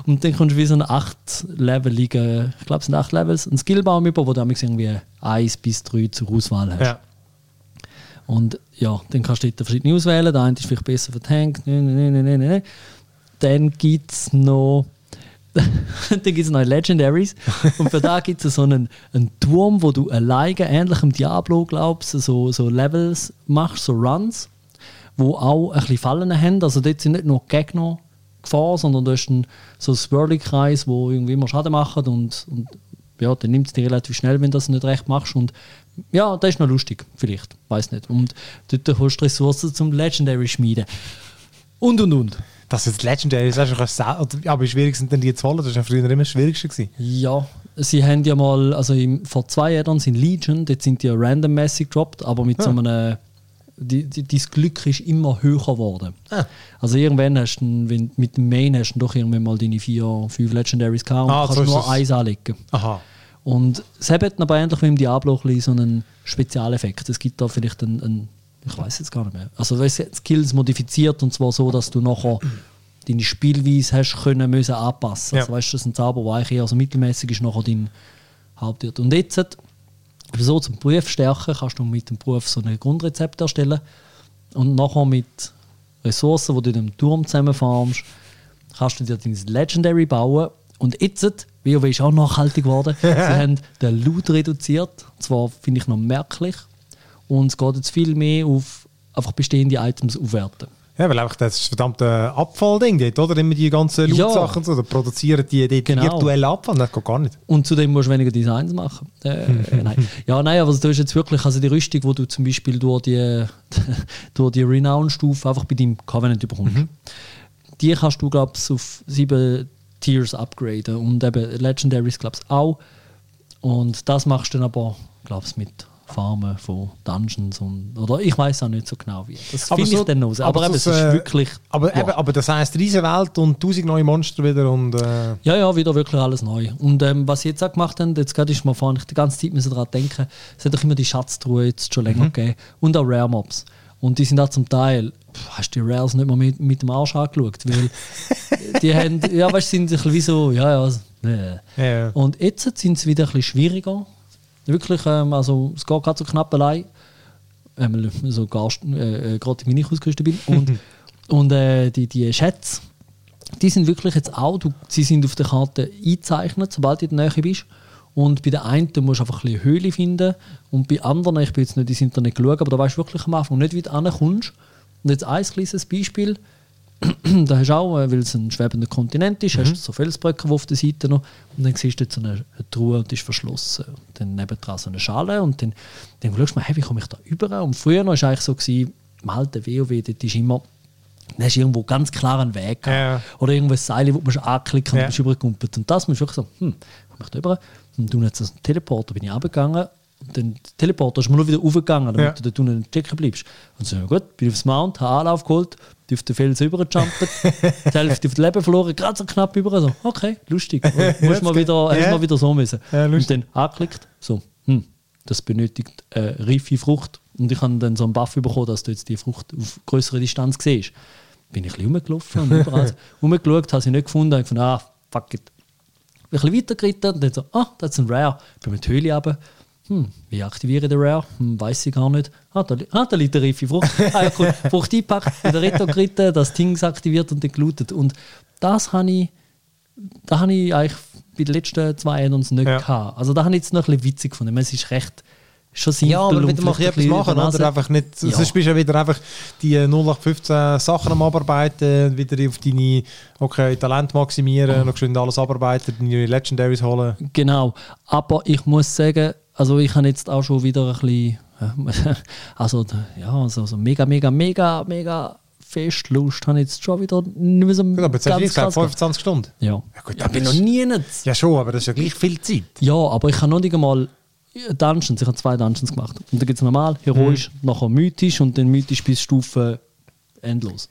Und dann kommst du wie so einen acht-leveligen, ich glaube, es sind acht Levels, einen Skillbaum über, wo du irgendwie eins bis drei zur Auswahl hast. Ja. Und ja, dann kannst du dort verschiedene auswählen. Der eine ist vielleicht besser für Tank. Nee, nee. Dann gibt es noch. dann gibt es noch Legendaries. Und für da gibt es so einen, einen Turm, wo du alleine, ähnlich dem Diablo, glaubst so, so Levels machst, so Runs, wo auch ein bisschen Fallen haben. Also dort sind nicht nur Gegner Gefahr, sondern du hast einen, so einen Swirly-Kreis, wo irgendwie immer Schaden macht und, und ja, dann nimmt es dich relativ schnell, wenn du das nicht recht machst. Und ja, das ist noch lustig, vielleicht, weiß nicht. Und dort holst du Ressourcen zum Legendary schmieden. Und und und. Das ist Legendary, das ist einfach sau- oder- aber wie schwierig sind denn die zu holen? Das war ja früher immer das Schwierigste. Gewesen. Ja, sie haben ja mal, also im, vor zwei Jahren sind Legion, dort sind die ja randommäßig gedroppt, aber mit so einem, die, die, dein Glück ist immer höher geworden. Ah. Also irgendwann hast du, wenn, mit dem Main hast du doch irgendwann mal deine vier, fünf Legendaries gehabt und Ah, kannst so nur das. eins anlegen. Aha. Und es hat aber ähnlich wie im Diablo ein so einen Spezialeffekt. Es gibt da vielleicht einen, einen ich weiß jetzt gar nicht mehr. Also weißt du, Skills modifiziert und zwar so, dass du nachher deine Spielweise hast können müssen anpassen. Ja. Also weißt du, das ist ein Zauber, der eigentlich eher so mittelmäßig ist nachher dein Hauptwirt. Und jetzt so zum Beruf stärken kannst du mit dem Beruf so ein Grundrezept erstellen und nachher mit Ressourcen, die du in dem Turm zusammenfarmst, kannst du dir dein Legendary bauen. Und jetzt, WoW ist auch nachhaltig geworden, sie haben den Loot reduziert. Zwar finde ich noch merklich. Und es geht jetzt viel mehr auf einfach bestehende Items aufwerten. Ja, weil einfach das ist verdammt ein Abfallding dort, oder? Immer die ganzen Ja. Loot-Sachen und so, produzieren die dort Genau. virtuellen Abfall, das geht gar nicht. Und zudem musst du weniger Designs machen. Äh, äh, nein. Ja, nein, aber du hast jetzt wirklich, also die Rüstung, die du zum Beispiel durch die, durch die Renown-Stufe einfach bei deinem Covenant bekommst, die kannst du, glaube ich, auf sieben Tiers upgraden. Und eben Legendaries, glaube ich, auch. Und das machst du dann aber, glaube ich, mit Farmen von Dungeons und, oder ich weiß auch nicht so genau wie. Das finde so- ich dann raus. Aber, aber eben, es ist äh, wirklich. Aber, ja. eben, aber das heisst, riesen Welt und tausend neue Monster wieder und... Äh, Ja, ja, wieder wirklich alles neu. Und ähm, was sie jetzt auch gemacht haben, jetzt gerade ist mir vorhin die ganze Zeit müssen daran denken, es hat doch immer die Schatztruhe jetzt schon länger gegeben und auch Rare Mobs. Und die sind auch zum Teil, pff, hast du die Rares nicht mal mit, mit dem Arsch angeschaut, weil die haben, ja, weißt sind ein bisschen wie so, ja, ja, nee. Ja. Und jetzt sind sie wieder ein bisschen schwieriger. Wirklich, ähm, also es geht gerade so knapp allein. Ähm, so äh, äh, gerade wie ich ausgerüstet bin. Und, und äh, die, die Schätze, die sind wirklich jetzt auch, du, sie sind auf der Karte eingezeichnet, sobald du in der Nähe bist. Und bei den einen musst du einfach ein bisschen Höhle finden. Und bei anderen, ich bin jetzt nicht ins Internet geschaut, aber da weißt du wirklich am Anfang nicht, wie du ankommst. Und jetzt ein kleines Beispiel. da hast du auch, äh, weil es ein schwebender Kontinent ist, hast du so Felsbrücken auf der Seite noch. Und dann siehst du jetzt so eine, eine Truhe und die ist verschlossen. Und dann nebendran so eine Schale. Und dann, dann schaust du mal, hey, wie komme ich da über? Und früher war es eigentlich so, gewesen, im alten WoW, dort ist immer dann hast du irgendwo ganz klar einen Weg. Ja. Oder irgendwo ein Seil, wo musst anklicken und Ja. bist übergekumpelt. Und das musst du wirklich so, hm, komm ich da rüber? Und du jetzt einen Teleporter, bin ich runtergegangen. Der Teleporter ist mir nur wieder aufgegangen, damit Ja. du dort unten stecken bleibst. Und so, gut, bin aufs Mount, habe Anlauf geholt, bin auf den Felsen rübergejumpt, die Hälfte auf das Leben verloren, gerade so knapp über. So, okay, lustig. Jetzt mal wieder, ja. mal wieder so müssen. Ja, und dann angeklickt, so, hm, das benötigt äh, reife Frucht. Und ich habe dann so einen Buff bekommen, dass du jetzt die Frucht auf größere Distanz siehst. Bin ich ein bisschen rumgelaufen und überall rumgeschaut, habe sie nicht gefunden. Ich gefunden, ah, fuck it. Bin ein bisschen weitergeritten und dann so, ah, das ist ein Rare. Bin mit der Höhle runter. Hm, wie aktiviere ich den Rare? Hm, weiß ich gar nicht. Ah, da, ah, da liegt eine reife Frucht. Ah, ja, cool. Frucht eingepackt, wieder Retto geritten, das Ding ist aktiviert und dann gelootet. Und das habe ich, da habe ich eigentlich bei den letzten zwei Addons nicht Ja. gehabt. Also da habe ich jetzt noch ein bisschen witzig gefunden. Ich Es ist recht, schon simpel Ja, aber wieder mal vielleicht etwas machen, oder? Einfach nicht, Ja. Sonst bist du ja wieder einfach die 0815 Sachen am Abarbeiten, wieder auf deine okay, Talent maximieren, noch schön alles abarbeiten, deine Legendaries holen. Genau. Aber ich muss sagen, also ich habe jetzt auch schon wieder ein bisschen, äh, also ja, also, so mega, mega, mega, mega fest Lust habe ich jetzt schon wieder nicht mehr so Gut, aber jetzt hast du ganz gesagt, krass. 25 Stunden. Ja, Ja, gut, ja aber bin noch nie nicht. Ja schon, aber das ist ja gleich viel Zeit. Ja, aber ich habe noch nicht einmal Dungeons, ich habe zwei Dungeons gemacht. Und da gibt es normal, heroisch, Mhm. nachher mythisch und dann mythisch bis Stufe endlos.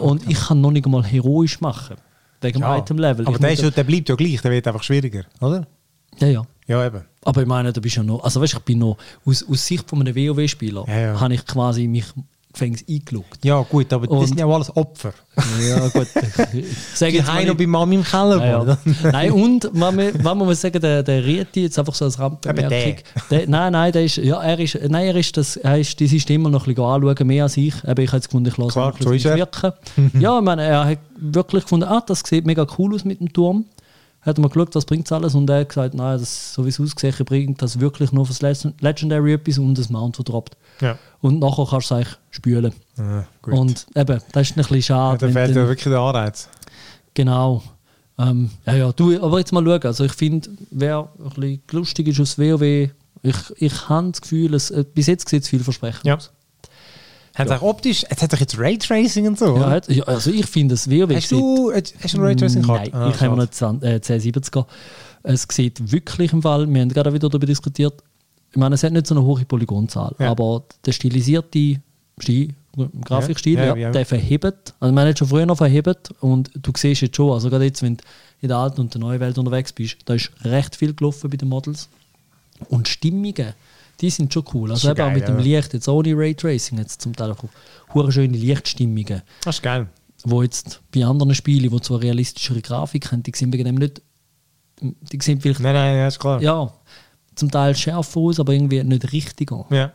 und ich kann noch nicht einmal heroisch machen. Wegen Ja. Item-Level. Aber Ich der, ist, ja- der bleibt ja gleich, der wird einfach schwieriger, oder? Ja, ja. Ja, eben. Aber ich meine, da bist du ja noch, also weißt du, ich bin noch, aus, aus Sicht von einem WoW-Spieler, Ja, ja. habe ich quasi mich gefängnis eingeloggt. Ja, gut, aber Und- das sind ja alles Opfer. Ja, gut. Ich Die jetzt mal noch bei Mami im Keller. Ja, ja. Nein, und man, mu- man muss sagen, der, der Rieti, jetzt einfach so als Randbemerkung. Der, nein, nein, der ist, ja, er ist, nein, er ist, das, er ist die Systeme noch ein bisschen anschauen, mehr als ich. Aber ich habe jetzt gefunden, ich lasse Klar, so ist er. wirken. ja, ich meine, er hat wirklich gefunden, ah, das sieht mega cool aus mit dem Turm. Hat mal geschaut, was bringt alles und er hat gesagt, nein, das, so wie es aussieht, bringt das wirklich nur fürs Legend- Legendary etwas und das Mount, das droppt. Ja. Und nachher kannst du es eigentlich spülen. Ah, gut. Und eben, das ist ein bisschen ja, schade. da wenn fehlt ja wirklich der Anreiz. Genau. Ähm, ja, ja, du, aber jetzt mal schauen. Also ich finde, wer ein bisschen lustig ist aus WoW, ich, ich habe das Gefühl, es, äh, bis jetzt sieht es vielversprechend Ja. aus. Haben sie auch optisch, jetzt hat doch jetzt Raytracing und so, Ja, hat, ja, also ich finde, das WoW Hast du, hast du eine Nein, Raytracing-Karte? ich habe noch eine 10 äh, 1070er. Es sieht wirklich im Fall, wir haben gerade wieder darüber diskutiert, ich meine, es hat nicht so eine hohe Polygonzahl, Ja. aber der stilisierte Stil, Grafikstil, Ja, ja, ja, der verhebt. Also man hat schon früher noch verhebt und du siehst jetzt schon, also gerade jetzt, wenn du in der alten und der neuen Welt unterwegs bist, da ist recht viel gelaufen bei den Models. Und Stimmungen, die sind schon cool. Also eben auch mit dem ja. Licht, jetzt ohne Raytracing, jetzt zum Teil auch schöne Lichtstimmungen Das ist geil. wo jetzt bei anderen Spielen, die zwar realistischere Grafik haben, die sehen wegen dem nicht, die sehen vielleicht, Nein, nein, ja, ist klar. ja, zum Teil schärfer aus, aber irgendwie nicht richtiger. Ja,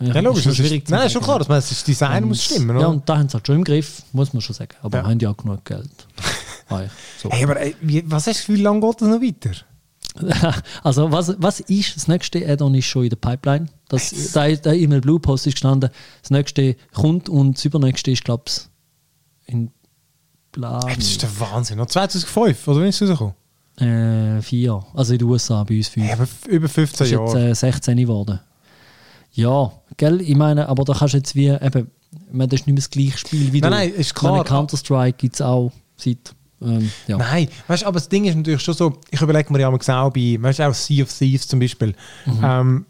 Ja, ja logisch. ist ist, schwierig zu nein, ist schon klar, dass man, das Design muss stimmen, Ja, oder? und da haben sie halt schon im Griff, muss man schon sagen. Aber Ja. haben ja auch genug Geld. So. Hey, aber ey, was hast du, wie lange geht das noch weiter? also, was, was ist das nächste Add-on ist schon in der Pipeline. Das, da, da in einem Blue Post ist gestanden, das nächste kommt und das übernächste ist, glaube ich, in Plan das ist der Wahnsinn. Noch 2005, oder wann ist es rausgekommen? äh, vier. Also in den USA, bei uns fünf. Hey, über 15 Das ist jetzt Jahre. äh, 16 geworden. Ja, gell, ich meine, aber da kannst du jetzt wie, eben, ich meine, das ist nicht mehr das gleiche Spiel wie Nein, du. nein, ist klar. Counter-Strike gibt es auch seit, ähm, ja. Nein, weißt aber das Ding ist natürlich schon so, ich überlege mir ja mal genau bei, weißt du, auch Sea of Thieves zum Beispiel. Mhm. Ähm,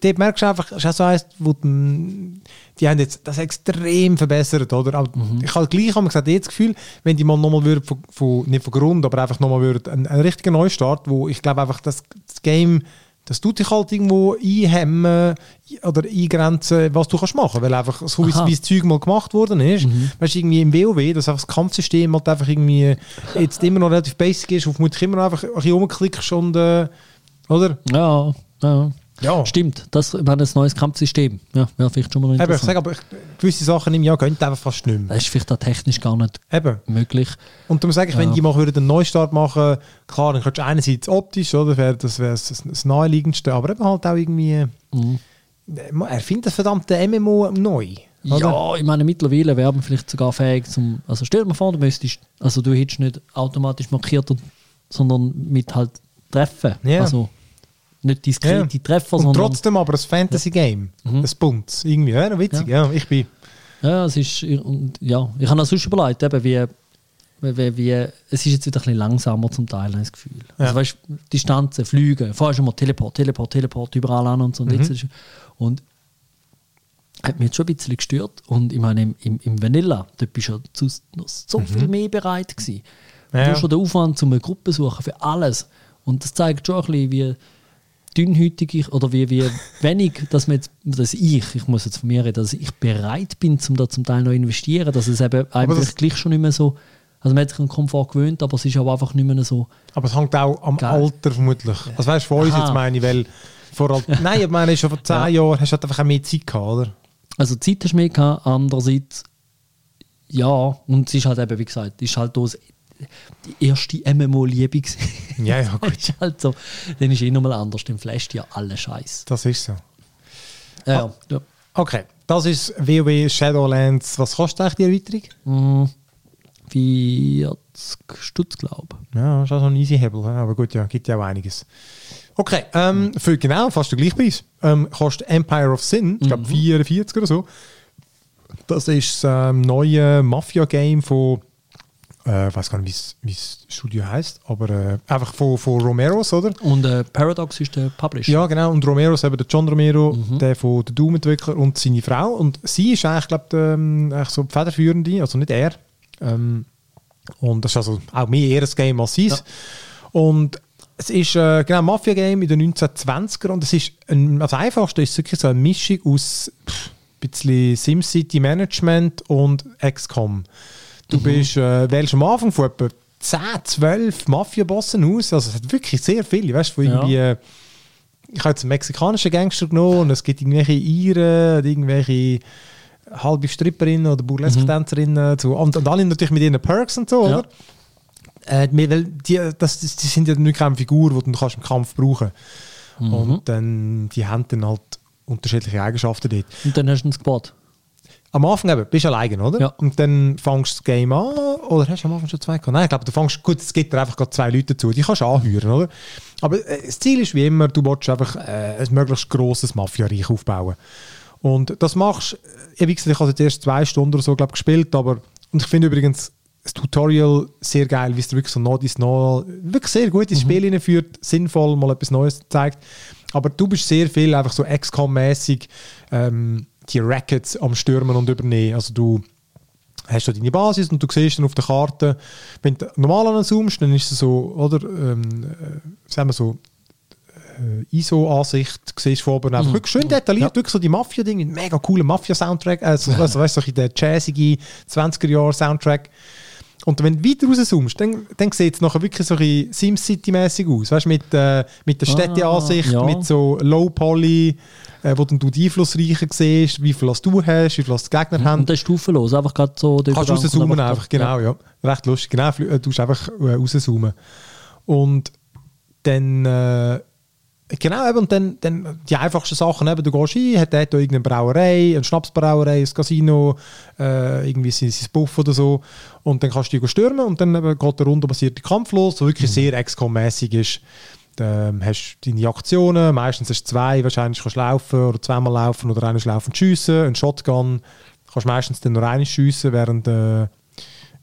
dort merkst du einfach, es ist auch so eins, wo die, die haben jetzt das extrem verbessert, oder? Aber Mhm. ich habe gleich gesagt, jetzt das Gefühl, wenn die mal nochmal würden, von, von, nicht von Grund, aber einfach nochmal würden, einen, einen richtigen Neustart, wo ich glaube einfach, das, das Game, das tut dich halt irgendwo einhemmen oder eingrenzen, was du kannst machen, weil einfach so wie, das Zeug mal gemacht worden ist, Mhm. weißt du, irgendwie im WoW, dass einfach das Kampfsystem halt einfach irgendwie jetzt immer noch relativ basic ist, auf vermutlich immer noch einfach ein bisschen rumklickst und, äh, oder? Ja, ja. Ja. Stimmt, das war ein neues Kampfsystem. Ja, wäre vielleicht schon mal Eben, ich interessant. sage aber, ich, gewisse Sachen im Jahr gehen einfach fast nicht mehr. das ist vielleicht auch technisch gar nicht Eben. möglich. Und darum sage ich, wenn Ja. die mal würden einen Neustart machen klar, dann könntest du einerseits optisch, oder, wär, das wäre das, das Naheliegendste, aber eben halt auch irgendwie, Mhm. er findet das verdammte MMO neu. Oder? Ja, ich meine, mittlerweile wäre man vielleicht sogar fähig zum. Also stell dir mal vor, du müsstest. Also du hättest nicht automatisch markiert, sondern mit halt Treffen. Ja. Also nicht diskrete Treffer, Und sondern. trotzdem aber ein Fantasy-Game. Mhm. Ein Bunts. Irgendwie, ja, witzig. Ja. ich bin. Ja, es ist. Und, ja, ich habe auch sonst überlegt, eben, wie, wie, wie. Es ist jetzt wieder ein bisschen langsamer zum Teil, habe ich das Gefühl. Ja. Also weißt du, Distanzen, Flüge. Vorher schon mal Teleport, Teleport, Teleport, überall an und so. Und, Mhm. jetzt ist, und hat mich jetzt schon ein bisschen gestört. Und ich meine, im, im, im Vanilla, dort bist du ja noch so viel mehr bereit gewesen. Mhm. Ja. Du hast schon den Aufwand, um eine Gruppe zu suchen für alles. Und das zeigt schon ein bisschen, wie dünnhütig ich, oder wie, wie wenig, dass, man jetzt, dass ich, ich muss jetzt von mir reden, dass ich bereit bin, um da zum Teil noch investieren, dass es eben eigentlich gleich schon nicht mehr so, also man hat sich an Komfort gewöhnt, aber es ist aber einfach nicht mehr so, Aber es hängt auch am Geil. Alter vermutlich. Also weißt du, von uns jetzt meine ich, weil vor allem, nein, ich meine, schon vor zehn Ja. Jahren hast du halt einfach auch mehr Zeit gehabt, oder? also Zeit hast du mehr gehabt, andererseits ja, und es ist halt eben, wie gesagt, ist halt das die erste MMO-Liebe. Ja, ja, gut. ist halt so, dann ist eh nochmal anders, dann flasht ja alle Scheiß. Das ist so. Ja, ja. Okay, das ist WoW Shadowlands. Was kostet eigentlich die Erweiterung? Mm, 40 Stutz, glaube Ja, das ist auch so ein easy Hebel, ja, aber gut, ja, gibt ja auch einiges. Okay, ähm, für genau, fast der gleiche Preis. Ähm, kostet Empire of Sin, ich glaube 44 oder so. Das ist das ähm, neue Mafia-Game von, äh, ich weiß gar nicht, wie das Studio heißt, aber äh, einfach von, von Romeros, oder? Und äh, Paradox ist der Publisher. Ja, genau. Und Romero ist eben der John Romero, der von der Doom-Entwickler und seine Frau. Und sie ist eigentlich, glaube ich, ähm, eigentlich so die Federführende, also nicht er. Ähm, und das ist also auch mehr eher ein Game als sie. Ja. Und Es ist äh, genau ein Mafia-Game in den 1920er und es ist ein, das Einfachste ist wirklich so eine Mischung aus pff, ein bisschen SimCity Management und XCOM. Du bist, äh, wählst am Anfang von etwa 10, 12 Mafia-Bossen aus, also es hat wirklich sehr viele, weißt du, von Ja. irgendwie äh, ich habe jetzt einen mexikanischen Gangster genommen und es gibt irgendwelche Iren, irgendwelche halbe Stripperinnen oder Burlesque-Tänzerinnen so, und, und alle natürlich mit ihren Perks und so, Ja. oder? Äh, weil die, das, die sind ja nicht keine Figur, die du kannst im Kampf brauchen Und dann, die haben dann halt unterschiedliche Eigenschaften dort. Und dann hast du ihn gebaut. Am Anfang eben, bist du alleine, oder? Ja. Und dann fängst du das Game an, oder hast du am Anfang schon zwei gehabt? Nein, ich glaube, du fängst, gut, es gibt dir einfach gerade zwei Leute dazu, die kannst du anhören, oder? Aber äh, das Ziel ist wie immer, du willst einfach äh, ein möglichst grosses Mafia-Reich aufbauen. Und das machst du, wie gesagt, ich habe jetzt erst zwei Stunden oder so, glaube gespielt, aber, und ich finde übrigens das Tutorial sehr geil, wie es wirklich so noch ins noch wirklich sehr gut ins Spiel hineinführt, sinnvoll mal etwas Neues zeigt. Aber du bist sehr viel einfach so XCOM-mäßig ähm, die Rackets am Stürmen und übernehmen. Also du hast du deine Basis und du siehst dann auf der Karte, wenn du normal anzoomst, dann ist es so, oder, ähm, äh, sagen wir so, äh, ISO-Ansicht, du siehst von oben einfach wirklich schön detailliert, wirklich so die Mafia-Dinge, mit mega coolen Mafia-Soundtrack, also, also weißt du, so der jazzige 20er-Jahre-Soundtrack. Und wenn du weiter rauszoomst, dann, dann sieht es nachher wirklich so ein SimCity-mäßig aus. Weißt du, mit, äh, mit der Städteansicht, ja. mit so Low-Poly, äh, wo dann du die Einflussreichen siehst, wie viel du hast, wie viel die Gegner haben. Und dann stufenlos, einfach gerade so. Kannst rauszoomen kommt einfach, genau, ja. Recht lustig, genau, äh, du musst einfach äh, rauszoomen. Und dann, äh, genau, eben, und dann, dann die einfachsten Sachen, eben, du gehst rein, hat dort irgendeine Brauerei, eine Schnapsbrauerei, ein Casino, äh, irgendwie sein, sein Buff oder so, und dann kannst du die stürmen und dann eben geht der rundenbasierte Kampf los, der wirklich sehr XCOM-mäßig ist. Dann hast du deine Aktionen, meistens hast du zwei, wahrscheinlich kannst du laufen oder zweimal laufen oder einmal laufen und schiessen, ein Shotgun, kannst meistens dann nur einmal schiessen, während äh,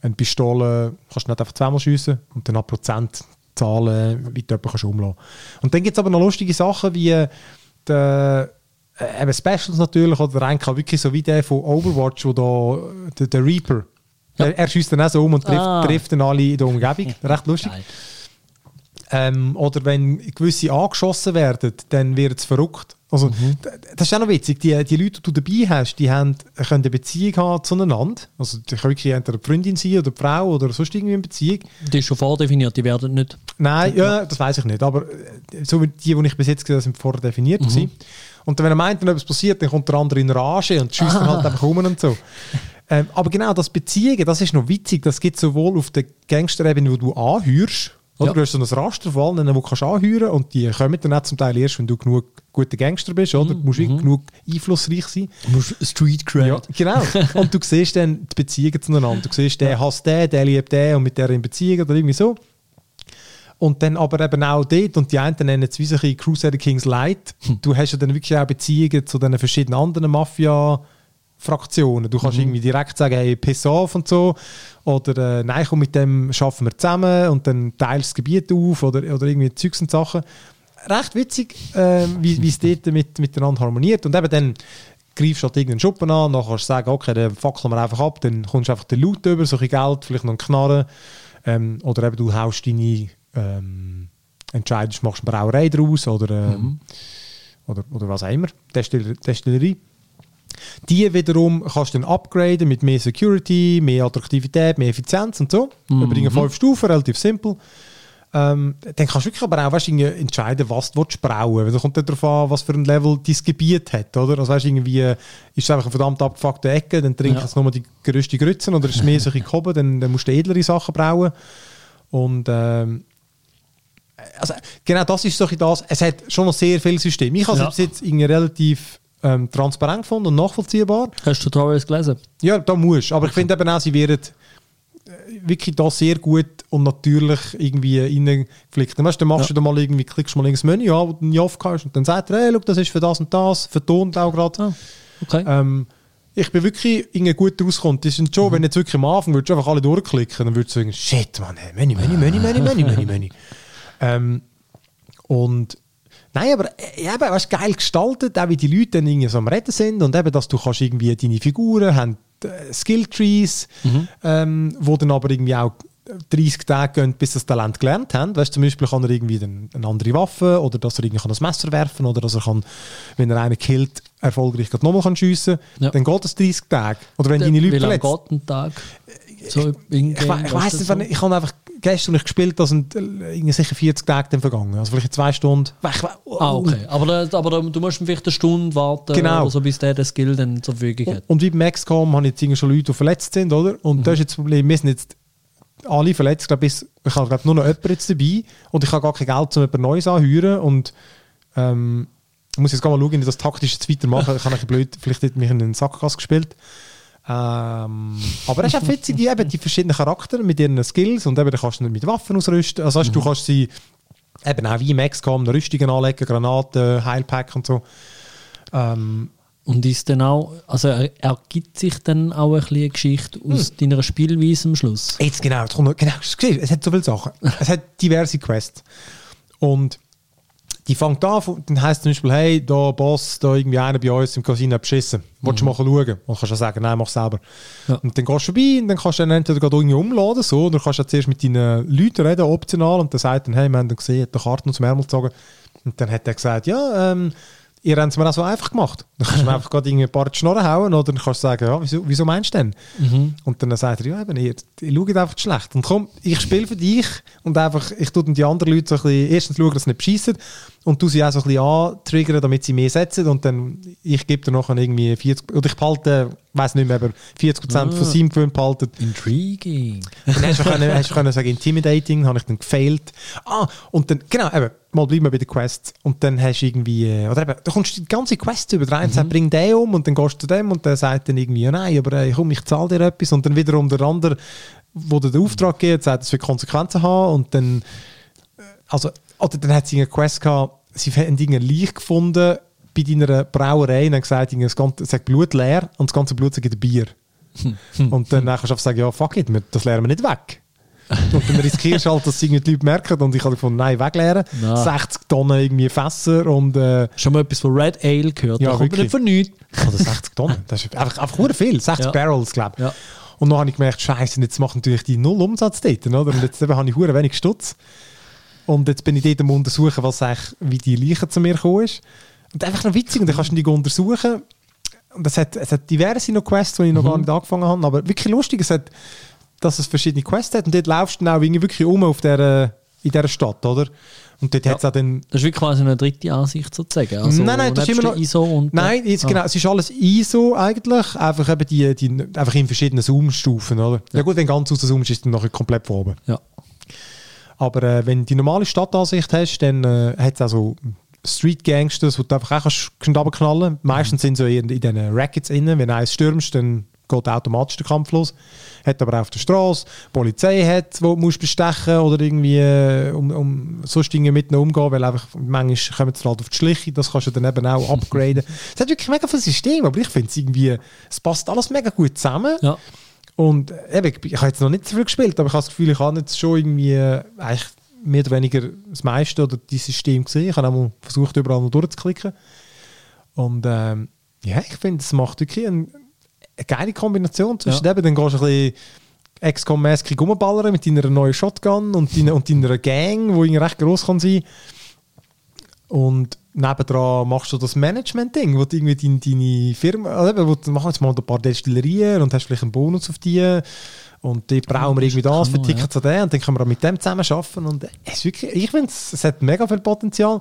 eine Pistole kannst du nicht einfach zweimal schiessen und dann ab Prozentzahlen, wie du jemanden kannst umlassen Und dann gibt es aber noch lustige Sachen wie der, äh, eben Specials natürlich, oder der eine kann wirklich so wie der von Overwatch, wo da, der, der Reaper, Ja. er, er schießt dann auch so um und trifft, Ah. trifft dann alle in der Umgebung. Recht lustig. Geil. Ähm, oder wenn gewisse angeschossen werden, dann wird es verrückt. Also, Mhm. Das ist auch noch witzig. Die, die Leute, die du dabei hast, die haben, können eine Beziehung haben zueinander. Also, die kann wirklich entweder eine Freundin sein oder eine Frau oder sonst irgendwie eine Beziehung. Die ist schon vordefiniert, die werden nicht. Nein, ja, das weiß ich nicht. Aber äh, so wie die, die ich bis jetzt gesehen habe, sind vorher definiert. Mhm. gewesen. Und wenn er meint, wenn etwas passiert, dann kommt der andere in Rage und schießt dann halt einfach um und so. Ähm, aber genau das Beziehungen, das ist noch witzig. Das gibt sowohl auf der Gangster-Ebene, wo du anhörst, oder Ja. du hast so ein Raster von allen, du kannst anhören und die kommen dann auch zum Teil erst, wenn du genug guter Gangster bist, oder? Du musst wirklich genug einflussreich sein. Du musst Street Cred. Ja, genau. Und du siehst dann die Beziehungen zueinander. Du siehst, der hasst den, der liebt den und mit der in Beziehung oder irgendwie so. Und dann aber eben auch dort, und die einen nennen es wie so ein Crusader Kings Light. Du hast ja dann wirklich auch Beziehungen zu den verschiedenen anderen Mafia-Fraktionen. Du kannst irgendwie direkt sagen, hey, piss off und so. Oder äh, nein, komm, mit dem schaffen wir zusammen und dann teilst du das Gebiet auf oder, oder irgendwie Zeugs und Sachen. Recht witzig, äh, wie wie es dort mit, miteinander harmoniert. Und eben dann greifst du halt irgendeinen Schuppen an, dann kannst du sagen, okay, dann fackeln wir einfach ab, dann kommst du einfach den Loot über, so ein bisschen Geld, vielleicht noch einen Knarren. Ähm, oder eben du haust deine, ähm, entscheidest, machst eine Brauerei draus oder, ähm, oder, oder was auch immer, Destiller- Destillerie. Die wiederum kannst du dann upgraden mit mehr Security, mehr Attraktivität, mehr Effizienz und so. Über die fünf Stufen, relativ simpel. Ähm, dann kannst du wirklich aber auch weißt, entscheiden, was du brauen willst. kommt dann darauf an, was für ein Level dein Gebiet hat. Oder? Also weißt, irgendwie, äh, ist es einfach eine verdammt abgefuckte Ecke, dann trinkst Ja. du nur die grösste Grützen oder ist es mehr so ein bisschen gehoben, dann, dann musst du edlere Sachen brauen. Und ähm, also, genau das ist so das. Es hat schon noch sehr viele Systeme. Ich habe Ja. es jetzt irgendwie relativ ähm, transparent gefunden und nachvollziehbar. Hast du Tutorials gelesen? Ja, da musst du. Aber ich finde eben auch, sie werden äh, wirklich da sehr gut und natürlich irgendwie reingeflickt. Weißt, du, dann machst Ja. du da mal irgendwie, klickst mal irgendein Menü an, wo du nie aufgehst und dann sagt er, hey, look, das ist für das und das, vertont auch gerade. Ah, okay. Ähm, ich bin wirklich irgendwie gut rausgekommen. Das ist schon, wenn jetzt wirklich am Anfang würdest du einfach alle durchklicken, dann würdest du sagen, shit, Mann, hey, Menü, Menü, Menü, Menü, Menü, Menü, Menü. Ähm, und Nein, aber äh, eben, weißt, geil gestaltet, auch wie die Leute dann irgendwie so am Reden sind und eben, dass du kannst irgendwie deine Figuren haben äh, Skilltrees, ähm, wo dann aber irgendwie auch 30 Tage gehen, bis das Talent gelernt haben. Weißt, zum Beispiel kann er irgendwie dann eine andere Waffe oder dass er irgendwie kann das Messer werfen oder dass er kann, wenn er einen killt, erfolgreich nochmal kann schiessen Ja. Dann geht das 30 Tage. Oder wenn deine Wie Leute lange verletzt. geht ein Tag? So in Ich, we- ich weiss nicht, wann- ich habe einfach gestern ich gespielt, da sind äh, sicher 40 Tage dann vergangen. Also vielleicht zwei Stunden. Ah, okay. Aber, aber du musst vielleicht eine Stunde warten, Genau. oder so, bis der den Skill dann zur Verfügung hat. Und wie bei XCOM haben jetzt schon Leute, die verletzt sind, oder? Und das ist jetzt das Problem, wir sind jetzt alle verletzt. Ich glaube, bis- ich habe glaub, nur noch jemanden jetzt dabei und ich habe gar kein Geld, um jemand Neues anzuhören. Und ähm, ich muss jetzt gar mal schauen, wie ich das taktisch jetzt weitermache. Ich habe ein blöd, vielleicht hat mich in den Sackgasse gespielt. Ähm, aber es ist auch witzig, die, eben, die verschiedenen Charaktere mit ihren Skills und eben, da kannst du mit Waffen ausrüsten. Also weißt, du kannst sie eben auch wie im XCOM Rüstungen anlegen, Granaten, Heilpack und so. Ähm, Und ist dann auch, also er- ergibt sich dann auch ein bisschen eine Geschichte aus Hm. deiner Spielweise am Schluss? Jetzt genau, jetzt kommt genau, es hat so viele Sachen. Es hat diverse Quests. Und die fängt an, dann heisst zum Beispiel, hey, da Boss, da irgendwie einer bei uns im Casino hat beschissen. Willst du mal schauen? Und dann kannst du ja sagen, nein, mach selber. Ja. Und dann gehst du vorbei und dann kannst du dann entweder gerade irgendwie umladen, so, oder kannst du zuerst mit deinen Leuten reden, optional, und dann sagt dann, hey, wir haben dann gesehen, hat die Karte noch zum Ärmel gezogen. Und dann hat er gesagt, ja, ähm, ihr habt es mir auch so einfach gemacht. Dann kannst du mir einfach gerade irgendwie ein paar Schnorren hauen, oder dann kannst du sagen, ja, wieso, wieso meinst du denn? Und dann sagt er, ja, eben, ihr, ihr schaut einfach schlecht. Und komm, ich spiele für dich und einfach, ich tue dann die anderen Leute so ein bisschen, erstens schauen, dass sie nicht beschissen und du sie auch so ein bisschen antriggern, damit sie mehr setzen und dann, ich gebe dir nachher irgendwie 40, oder ich behalte, weiß nicht mehr, aber 40% von seinem Gewinn behalten. Intriguing. Dann hast du können, hast du können sagen, intimidating, habe ich dann gefailt. Ah, und dann, genau, eben, mal bleiben wir bei den Quests. Und dann hast du irgendwie, äh, oder eben, da kommst du die ganze Quest über. Der eine sagt, bring den um und dann gehst du zu dem und der sagt dann irgendwie, ja nein, aber äh, komm, ich zahle dir etwas. Und dann wiederum der andere, wo dir den Auftrag gibt, sagt, es wird Konsequenzen haben und dann, äh, also, oder dann hat sie eine Quest gehabt, sie haben Dinge Leich gefunden bei deiner Brauerei und haben gesagt, das ganze, sagt Blut leer und das ganze Blut sagt Bier. und dann kannst du einfach sagen, ja, fuck it, das leeren wir nicht weg. Und dann riskierst du halt, dass irgendwie die Leute merken und ich habe gefunden, nein, wegleeren. Nein. 60 Tonnen irgendwie Fässer und äh, Schon mal etwas von Red Ale gehört? Ja, da kommt man wirklich. nicht von nichts. oder 60 Tonnen. Das ist einfach, einfach viel, 60 Ja. Barrels, glaube ich. Ja. Und dann habe ich gemerkt, scheiße, jetzt macht natürlich die null Umsatz dort, oder? Und jetzt eben habe ich wenig Stutz. Und jetzt bin ich dort am untersuchen, was eigentlich, wie die Leiche zu mir gekommen ist. Und einfach noch witzig, und dann kannst du die untersuchen. Und es hat, es hat diverse noch Quests, die ich noch Mhm. gar nicht angefangen habe, aber wirklich lustig, es hat, dass es verschiedene Quests hat und dort laufst du dann auch irgendwie wirklich um auf der, in dieser Stadt, oder? Und dort hat es auch dann Das ist wirklich quasi eine dritte Ansicht sozusagen. Also nein, nein, das ist immer noch. ISO und nein, jetzt, Ah. genau, es ist alles ISO eigentlich, einfach, eben die, die, einfach in verschiedenen Zoom-Stufen. Oder? Ja. gut, wenn du ganz rauszoomst, ist es dann nachher komplett von oben. Ja. Aber äh, wenn du die normale Stadtansicht hast, dann äh, hat es auch so Street Gangsters, wo du einfach auch kannst, runterknallen. Meistens sind so in, in diesen Rackets innen. Wenn du eins stürmst, dann geht automatisch der Kampf los. Hat aber auf der Straße Polizei hat, wo du musst bestechen oder irgendwie äh, um, um sonst Dinge mit umgehen, weil einfach manchmal kommen sie halt auf die Schliche. Das kannst du dann eben auch upgraden. es hat wirklich mega viel System, aber ich finde es irgendwie, es passt alles mega gut zusammen. ja. Und äh, eben, ich, ich habe jetzt noch nicht so viel gespielt, aber ich habe das Gefühl, ich habe jetzt schon irgendwie äh, eigentlich mehr oder weniger das meiste oder die System gesehen. Ich habe auch mal versucht, überall noch durchzuklicken. Und ähm, ja, ich finde, es macht wirklich ein, eine geile Kombination zwischen Ja. eben, dann gehst du ein bisschen XCOM-mäßig rumballern mit deiner neuen Shotgun und deiner, und deiner Gang, die irgendwie recht groß kann sein und nebendran machst du das Management-Ding, wo du irgendwie deine, deine Firma, also eben, wo du machst jetzt mal ein paar Destillerien und hast vielleicht einen Bonus auf die und die brauchen wir irgendwie das, man, verticken zu dem und dann können wir auch mit dem zusammen arbeiten und es wirklich, ich finde, es, hat mega viel Potenzial.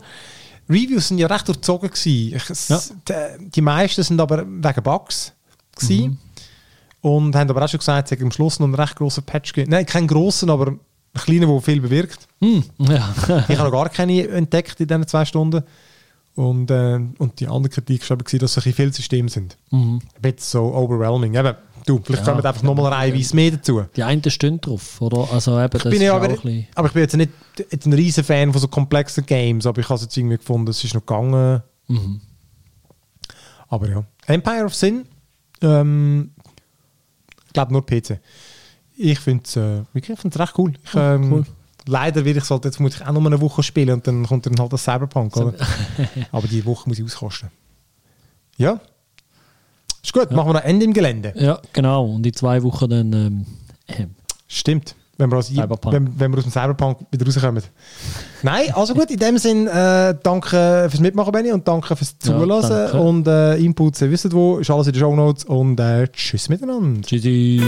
Reviews sind ja recht durchzogen gewesen. Ich, Ja. die, die meisten sind aber wegen Bugs gewesen. und haben aber auch schon gesagt, es hat am Schluss noch einen recht grossen Patch gegeben. Nein, keinen grossen, aber einen kleinen, der viel bewirkt. Hm, ja. Ich habe noch gar keine entdeckt in diesen zwei Stunden. Und, äh, und die andere Kritik war, dass es ein bisschen viele Systeme sind. Mhm. Ein bisschen so overwhelming. Eben, du, vielleicht Ja. kommen einfach nochmal reihenweise mehr dazu. Die einen stehen drauf, oder? Also eben, das Ich bin ja aber, aber ich bin jetzt nicht jetzt ein riesen Fan von so komplexen Games, aber ich habe es jetzt irgendwie gefunden, es ist noch gegangen. Mhm. Aber ja. Empire of Sin, ähm, ich glaube nur PC. Ich finde es äh, recht cool. Ich, Ja, ähm, cool. Leider werde ich halt jetzt muss ich auch noch eine Woche spielen und dann kommt dann halt das Cyberpunk. Oder? aber die Woche muss ich auskosten. Ja. Ist gut, machen wir noch Ende im Gelände. Ja, genau. Und in zwei Wochen dann... Ähm, ähm, Stimmt. Wenn wir aus, wenn, wenn wir aus dem Cyberpunk wieder rauskommen. Nein, also gut, in dem Sinn, äh, danke fürs Mitmachen, Benni, und danke fürs Ja, Zulassen. danke. und äh, Inputs, ihr wisst wo, ist alles in den Show Notes und äh, tschüss miteinander. Tschüssi.